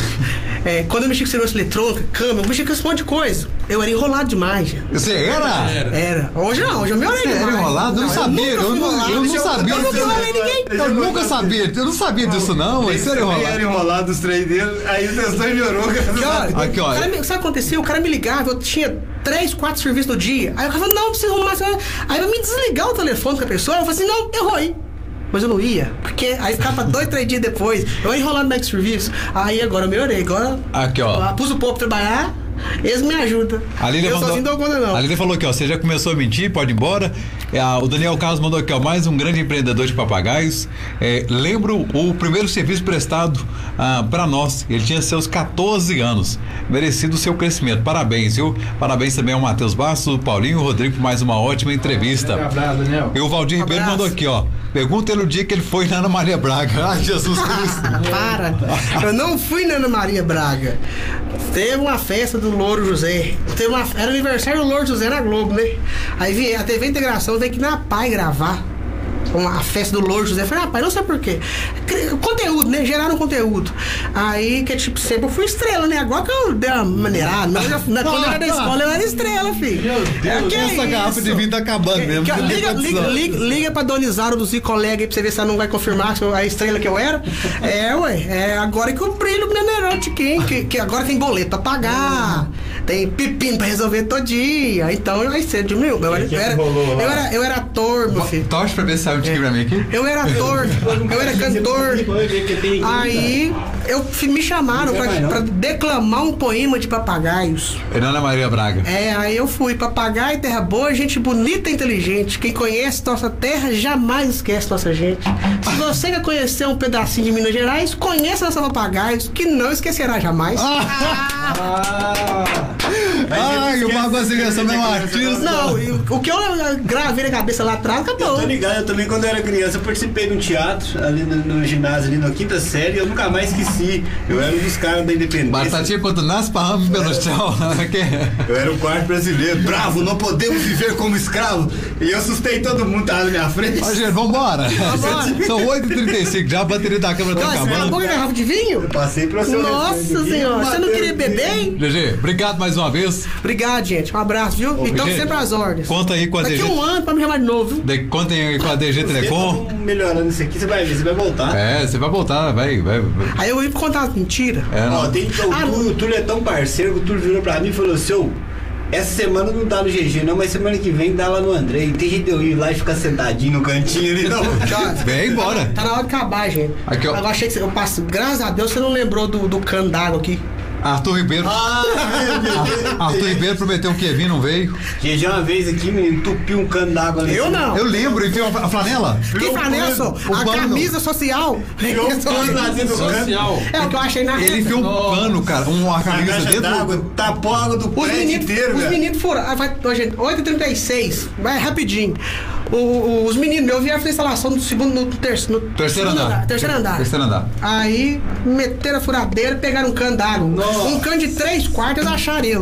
é, quando eu mexia com segurança eletrônica, câmera, eu mexia com esse monte de coisa. Eu era enrolado demais, já. Você era? Era. Hoje não, hoje eu me orei Você era enrolado? Eu não sabia, nunca eu não, eu não sabia. Eu nunca enrolei ninguém. Eu nunca sabia, eu não sabia disso não, você era Também enrolado. era enrolado os três deles, aí o testão melhorou. Olha, Aqui, olha. cara sabe o que aconteceu? O cara me ligava, eu tinha três, quatro serviços no dia. Aí o cara falou, não, precisa arrumar. aí. Aí eu me desligar o telefone com a pessoa, eu falei assim, não, eu vou ir. Mas eu não ia, porque aí ficava dois, três dias depois, eu ia enrolando no serviço. Aí agora eu melhorei, agora Aqui, ó. pus o povo pra trabalhar, eles me ajudam. A eu mandou, sozinho não dou conta, não. A Lília falou aqui, ó, você já começou a mentir, pode ir embora. É, o Daniel Carlos mandou aqui, ó, mais um grande empreendedor de papagaios. É, lembro o primeiro serviço prestado ah, para nós. Ele tinha seus 14 anos. Merecido o seu crescimento. Parabéns, viu? Parabéns também ao Matheus Bastos, o Paulinho e o Rodrigo por mais uma ótima entrevista. Abraço, Daniel. E o Valdir Ribeiro Abraço. mandou aqui, ó. Pergunta ele o dia que ele foi na Ana Maria Braga. Ai, Jesus Cristo. [LAUGHS] Para! Eu não fui na Ana Maria Braga. Teve uma festa do Louro José. Teve uma, era aniversário do Louro José na Globo, né? Aí vi, a TV Integração veio aqui na PAI gravar. Uma, a festa do Louro José. Eu falei, rapaz, não sei porquê. Conteúdo, né? Geraram conteúdo. Aí, que tipo, sempre eu fui estrela, né? Agora que eu dei uma maneirada. Mas eu na- quando eu era da escola, eu era estrela, filho. Meu Deus, que Essa garrafa isso? de vinho tá acabando mesmo. Que- liga, liga, liga, liga pra Donizaro do Zico Colega aí pra você ver se ela não vai confirmar eu- a estrela que eu era. É, ué. É agora que eu brilho Mineirante aqui, que, que agora tem boleto pra pagar. Tem pepino pra resolver todo dia. Então aí você diminuiu. Eu era, eu era, eu era, eu era ator, meu filho. Torce pra ver se tique pra mim aqui. Eu era ator, eu era cantor, que Aí eu me chamaram pra, pra declamar um poema de papagaios. Ana Maria Braga. É, aí eu fui. Papagaio, terra boa, gente bonita e inteligente. Quem conhece nossa terra jamais esquece nossa gente. Se você quer conhecer um pedacinho de Minas Gerais, conheça nossa papagaios, que não esquecerá jamais. Mas Ai, ele o esquece Marco de é um artista. Não, o que eu gravei na cabeça lá atrás, Eu acabou. tô ligado, eu também quando eu era criança eu participei de um teatro ali no, no ginásio, ali na quinta série, e eu nunca mais esqueci. Eu era um dos caras da independência. Batatinha quanto nasce pra ramo pelo chão. Que- Eu era o quarto brasileiro. Bravo, não podemos viver como escravo. E eu assustei todo mundo que tava na minha frente. Ó, gente, vambora. Vambora. São 8h35, já a bateria da câmera tá Nossa, acabou acabando. com a garrafa de vinho? Passei pro seu Nossa senhora, você não queria beber, hein? GG, obrigado mais uma vez. Obrigado, gente. Um abraço, viu? Então gente, sempre às ordens. Conta aí com a Daqui DG. um ano pra me chamar de novo, viu? De, contem aí com a DG Telecom. Você tá melhorando isso aqui, você vai ver, você vai voltar. É, você vai voltar, vai, vai. vai. Aí eu ia contar umas mentiras. É, Ó, não. tem, o, Ah, Túlio, o Túlio é tão parceiro que o Túlio virou pra mim e falou "Ô, essa semana não dá no GG não, mas semana que vem dá lá no André. E tem jeito de eu ir lá e ficar sentadinho no cantinho ali, não. [LAUGHS] Vem embora. Tá na hora de acabar, gente. Aqui, ó. Eu achei que você, eu passo, graças a Deus você não lembrou do, do cano d'água aqui. Arthur Ribeiro. ah, Arthur Ribeiro prometeu que ia vir, não veio. GG uma vez aqui, menino, entupiu um cano d'água ali. Eu não. Eu lembro, enfiou a flanela. Que flanela, só? A pano. camisa social. Enfiou um pano. [LAUGHS] Social. É o que eu achei na Ele enfiou um pano, cara, uma camisa dentro. d'água, tapou a água do prédio inteiro, os meninos furaram. Ah, vai, ó, gente, 8h36, vai rapidinho. O- o- os meninos, eu vieram fazer a instalação do segundo, no, terceiro, no Terceiro segundo andar. Terceiro andar. Terceiro andar. Aí meteram a furadeira e pegaram um cano d'água. Um cano de três quartos, eles acharam ele.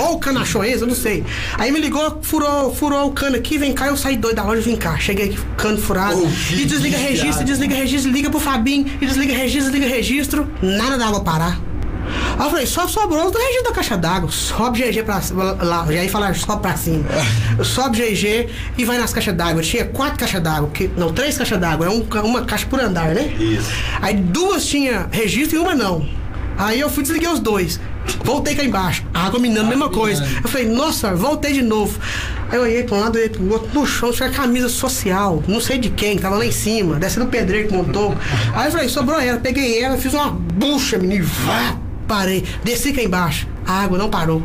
Ou o cano achou esse, eu não sei. Aí me ligou, furou, furou o cano aqui, vem cá, eu saí doido da loja, vim cá. Cheguei aqui, cano furado. Oh, e desliga registro, desliga registro, liga pro Fabinho, e desliga registro, desliga registro. Nada da água parar. Aí eu falei, só sobrou os do registro da caixa d'água. Sobe GG pra lá, já ia falar sobe pra cima. sobe GG e vai nas caixas d'água. Tinha quatro caixas d'água, que, não, três caixas d'água, é um, uma caixa por andar, né? Isso. Aí duas tinha registro e uma não. Aí eu fui desliguei os dois. Voltei cá embaixo. A água minando, mesma coisa. Eu falei, nossa, voltei de novo. Aí eu olhei pra um lado, olhei pro outro, no chão, tinha camisa social, não sei de quem, que tava lá em cima, descendo o pedreiro que montou. Aí eu falei, sobrou ela, peguei ela, fiz uma bucha, menino, vá, parei, desci cá embaixo. A água não parou.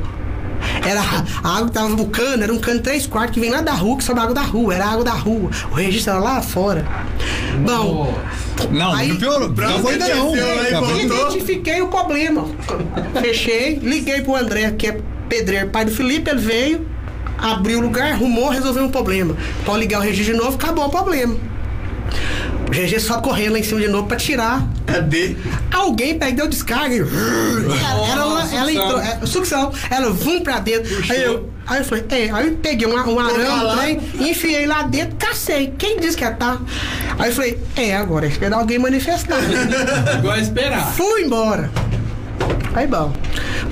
Era a água que tava no cano, era um cano 3 quartos que vem lá da rua, que sobe água da rua, era a água da rua. O registro era lá fora. Bom, Não, Aí- não piorou. Ainda não. desceu lá e Acabou. voltou. Identifiquei o problema. Fechei, liguei pro André, que é pedreiro, pai do Felipe, ele veio, abriu o lugar, arrumou, resolveu um problema. Pode ligar o registro de novo, acabou o problema. O GG só correndo lá em cima de novo pra tirar. Cadê? Alguém perdeu descarga. e- Ela, ela, ela entrou, é, sucção, ela vum pra dentro. Aí eu, aí eu falei, é, aí eu peguei um, um arame, trem, enfiei lá dentro, cacei. Quem disse que ia tá? Aí eu falei, é, agora é esperar alguém manifestar. [LAUGHS] Igual a esperar. Fui embora. Aí bom.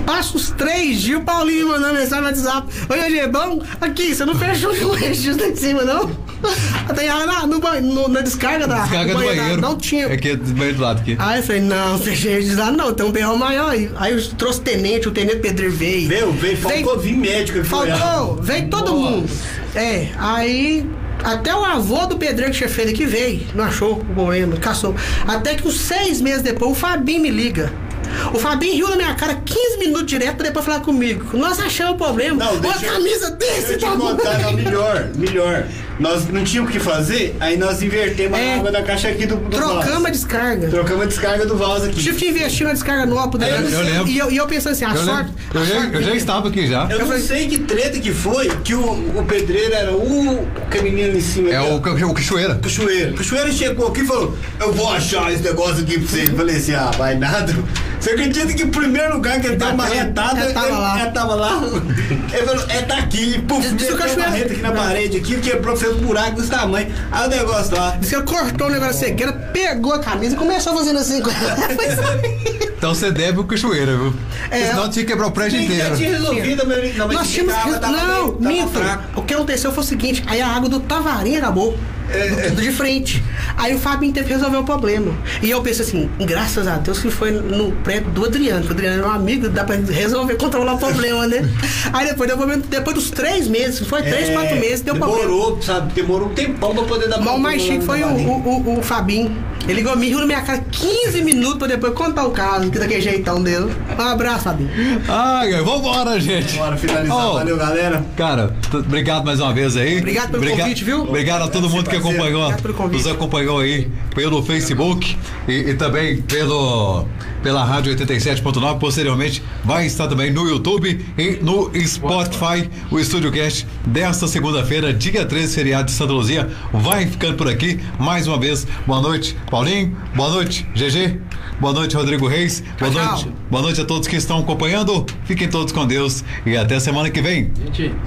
Passa os três dias, o Paulinho mandando mensagem no WhatsApp. Oi, hoje é bom? Aqui, você não fechou o registro lá em cima, não? Tem água na, no, no- na descarga da Descarga do da- banheiro. Não tinha. É aqui é do banheiro do lado aqui. Aí eu falei, não, fechei registro lá, não, tem um berrão maior aí. Aí eu trouxe tenente, o tenente pedreiro veio. Veio, veio, faltou vir médico aqui. Faltou, veio todo mundo. É, aí até o avô do pedreiro que tinha feito aqui veio, não achou o problema, caçou. Até que uns seis meses depois o Fabinho me liga. O Fabinho riu na minha cara 15 minutos direto pra depois falar comigo. Nós achamos o problema. Não, Uma deixa eu- camisa Deixa desse eu te tamanho. contar, não, melhor, melhor. Nós não tínhamos o que fazer, aí nós invertemos É. a água da caixa aqui do, do Trocamos a descarga. Trocamos a descarga do vaso aqui. Tive que investir na descarga nova pro eu- eu lembro. E eu, e eu pensando assim, a Eu, sorte. lembro. eu, a já, sorte eu já estava aqui já. Eu não sei que treta que foi que o, o pedreiro era o caminhão ali em cima. É o, o Cachoeira. Cachoeiro. Cachoeiro chegou aqui e falou: Eu vou achar esse negócio aqui pra você. Eu falei assim: Ah, vai nada. Você acredita que o primeiro lugar que ele deu uma retada, É, tava ele, lá. é, tava lá? [LAUGHS] Ele falou: É daqui. Puf, uma Cachoeiro- reta aqui na parede, aqui, quebrou, um buraco desse tamanho. Aí o negócio lá. Diz que ele cortou o negócio da cegueira, pegou a camisa e começou fazendo assim com ela. Então você deve o Cachoeira, viu? É, Senão tinha que quebrar o prédio já inteiro. tinha resolvido, mas não, mas Nós tínhamos. tava, não, meio- tava minto. O que aconteceu foi o seguinte: aí a água do Tavarinho acabou. Do- de frente. Aí o Fabinho teve que resolver o problema. E eu pensei assim, graças a Deus que foi no prédio do Adriano. que O Adriano é um amigo, dá pra resolver, controlar o problema, né? [LAUGHS] Aí depois, depois dos três meses, foi três, É, quatro meses, deu problema. Demorou, sabe? Demorou um tempão pra poder dar Mas o mais chique foi o, o, o, o Fabinho. Ele ligou, me riu na minha cara 15 minutos pra depois contar o caso, que daquele jeitão dele. Um abraço, Fabinho. Ai, ai, vambora, gente. Bora finalizar. Oh, Valeu, galera. Cara, obrigado mais uma vez aí. Obrigado pelo convite, viu? Obrigado a todo mundo que parceiro. acompanhou, nos acompanhou aí pelo Facebook e, e também pelo pela Rádio 87.9. Posteriormente vai estar também no YouTube e no Spotify. O Estúdio Cast desta segunda-feira, dia 13, feriado de Santa Luzia, vai ficando por aqui. Mais uma vez, boa noite, Paulinho. Boa noite, GG. Boa noite, Rodrigo Reis. Boa Tchau, noite. tchau. Boa noite a todos que estão acompanhando. Fiquem todos com Deus e até semana que vem. Gente,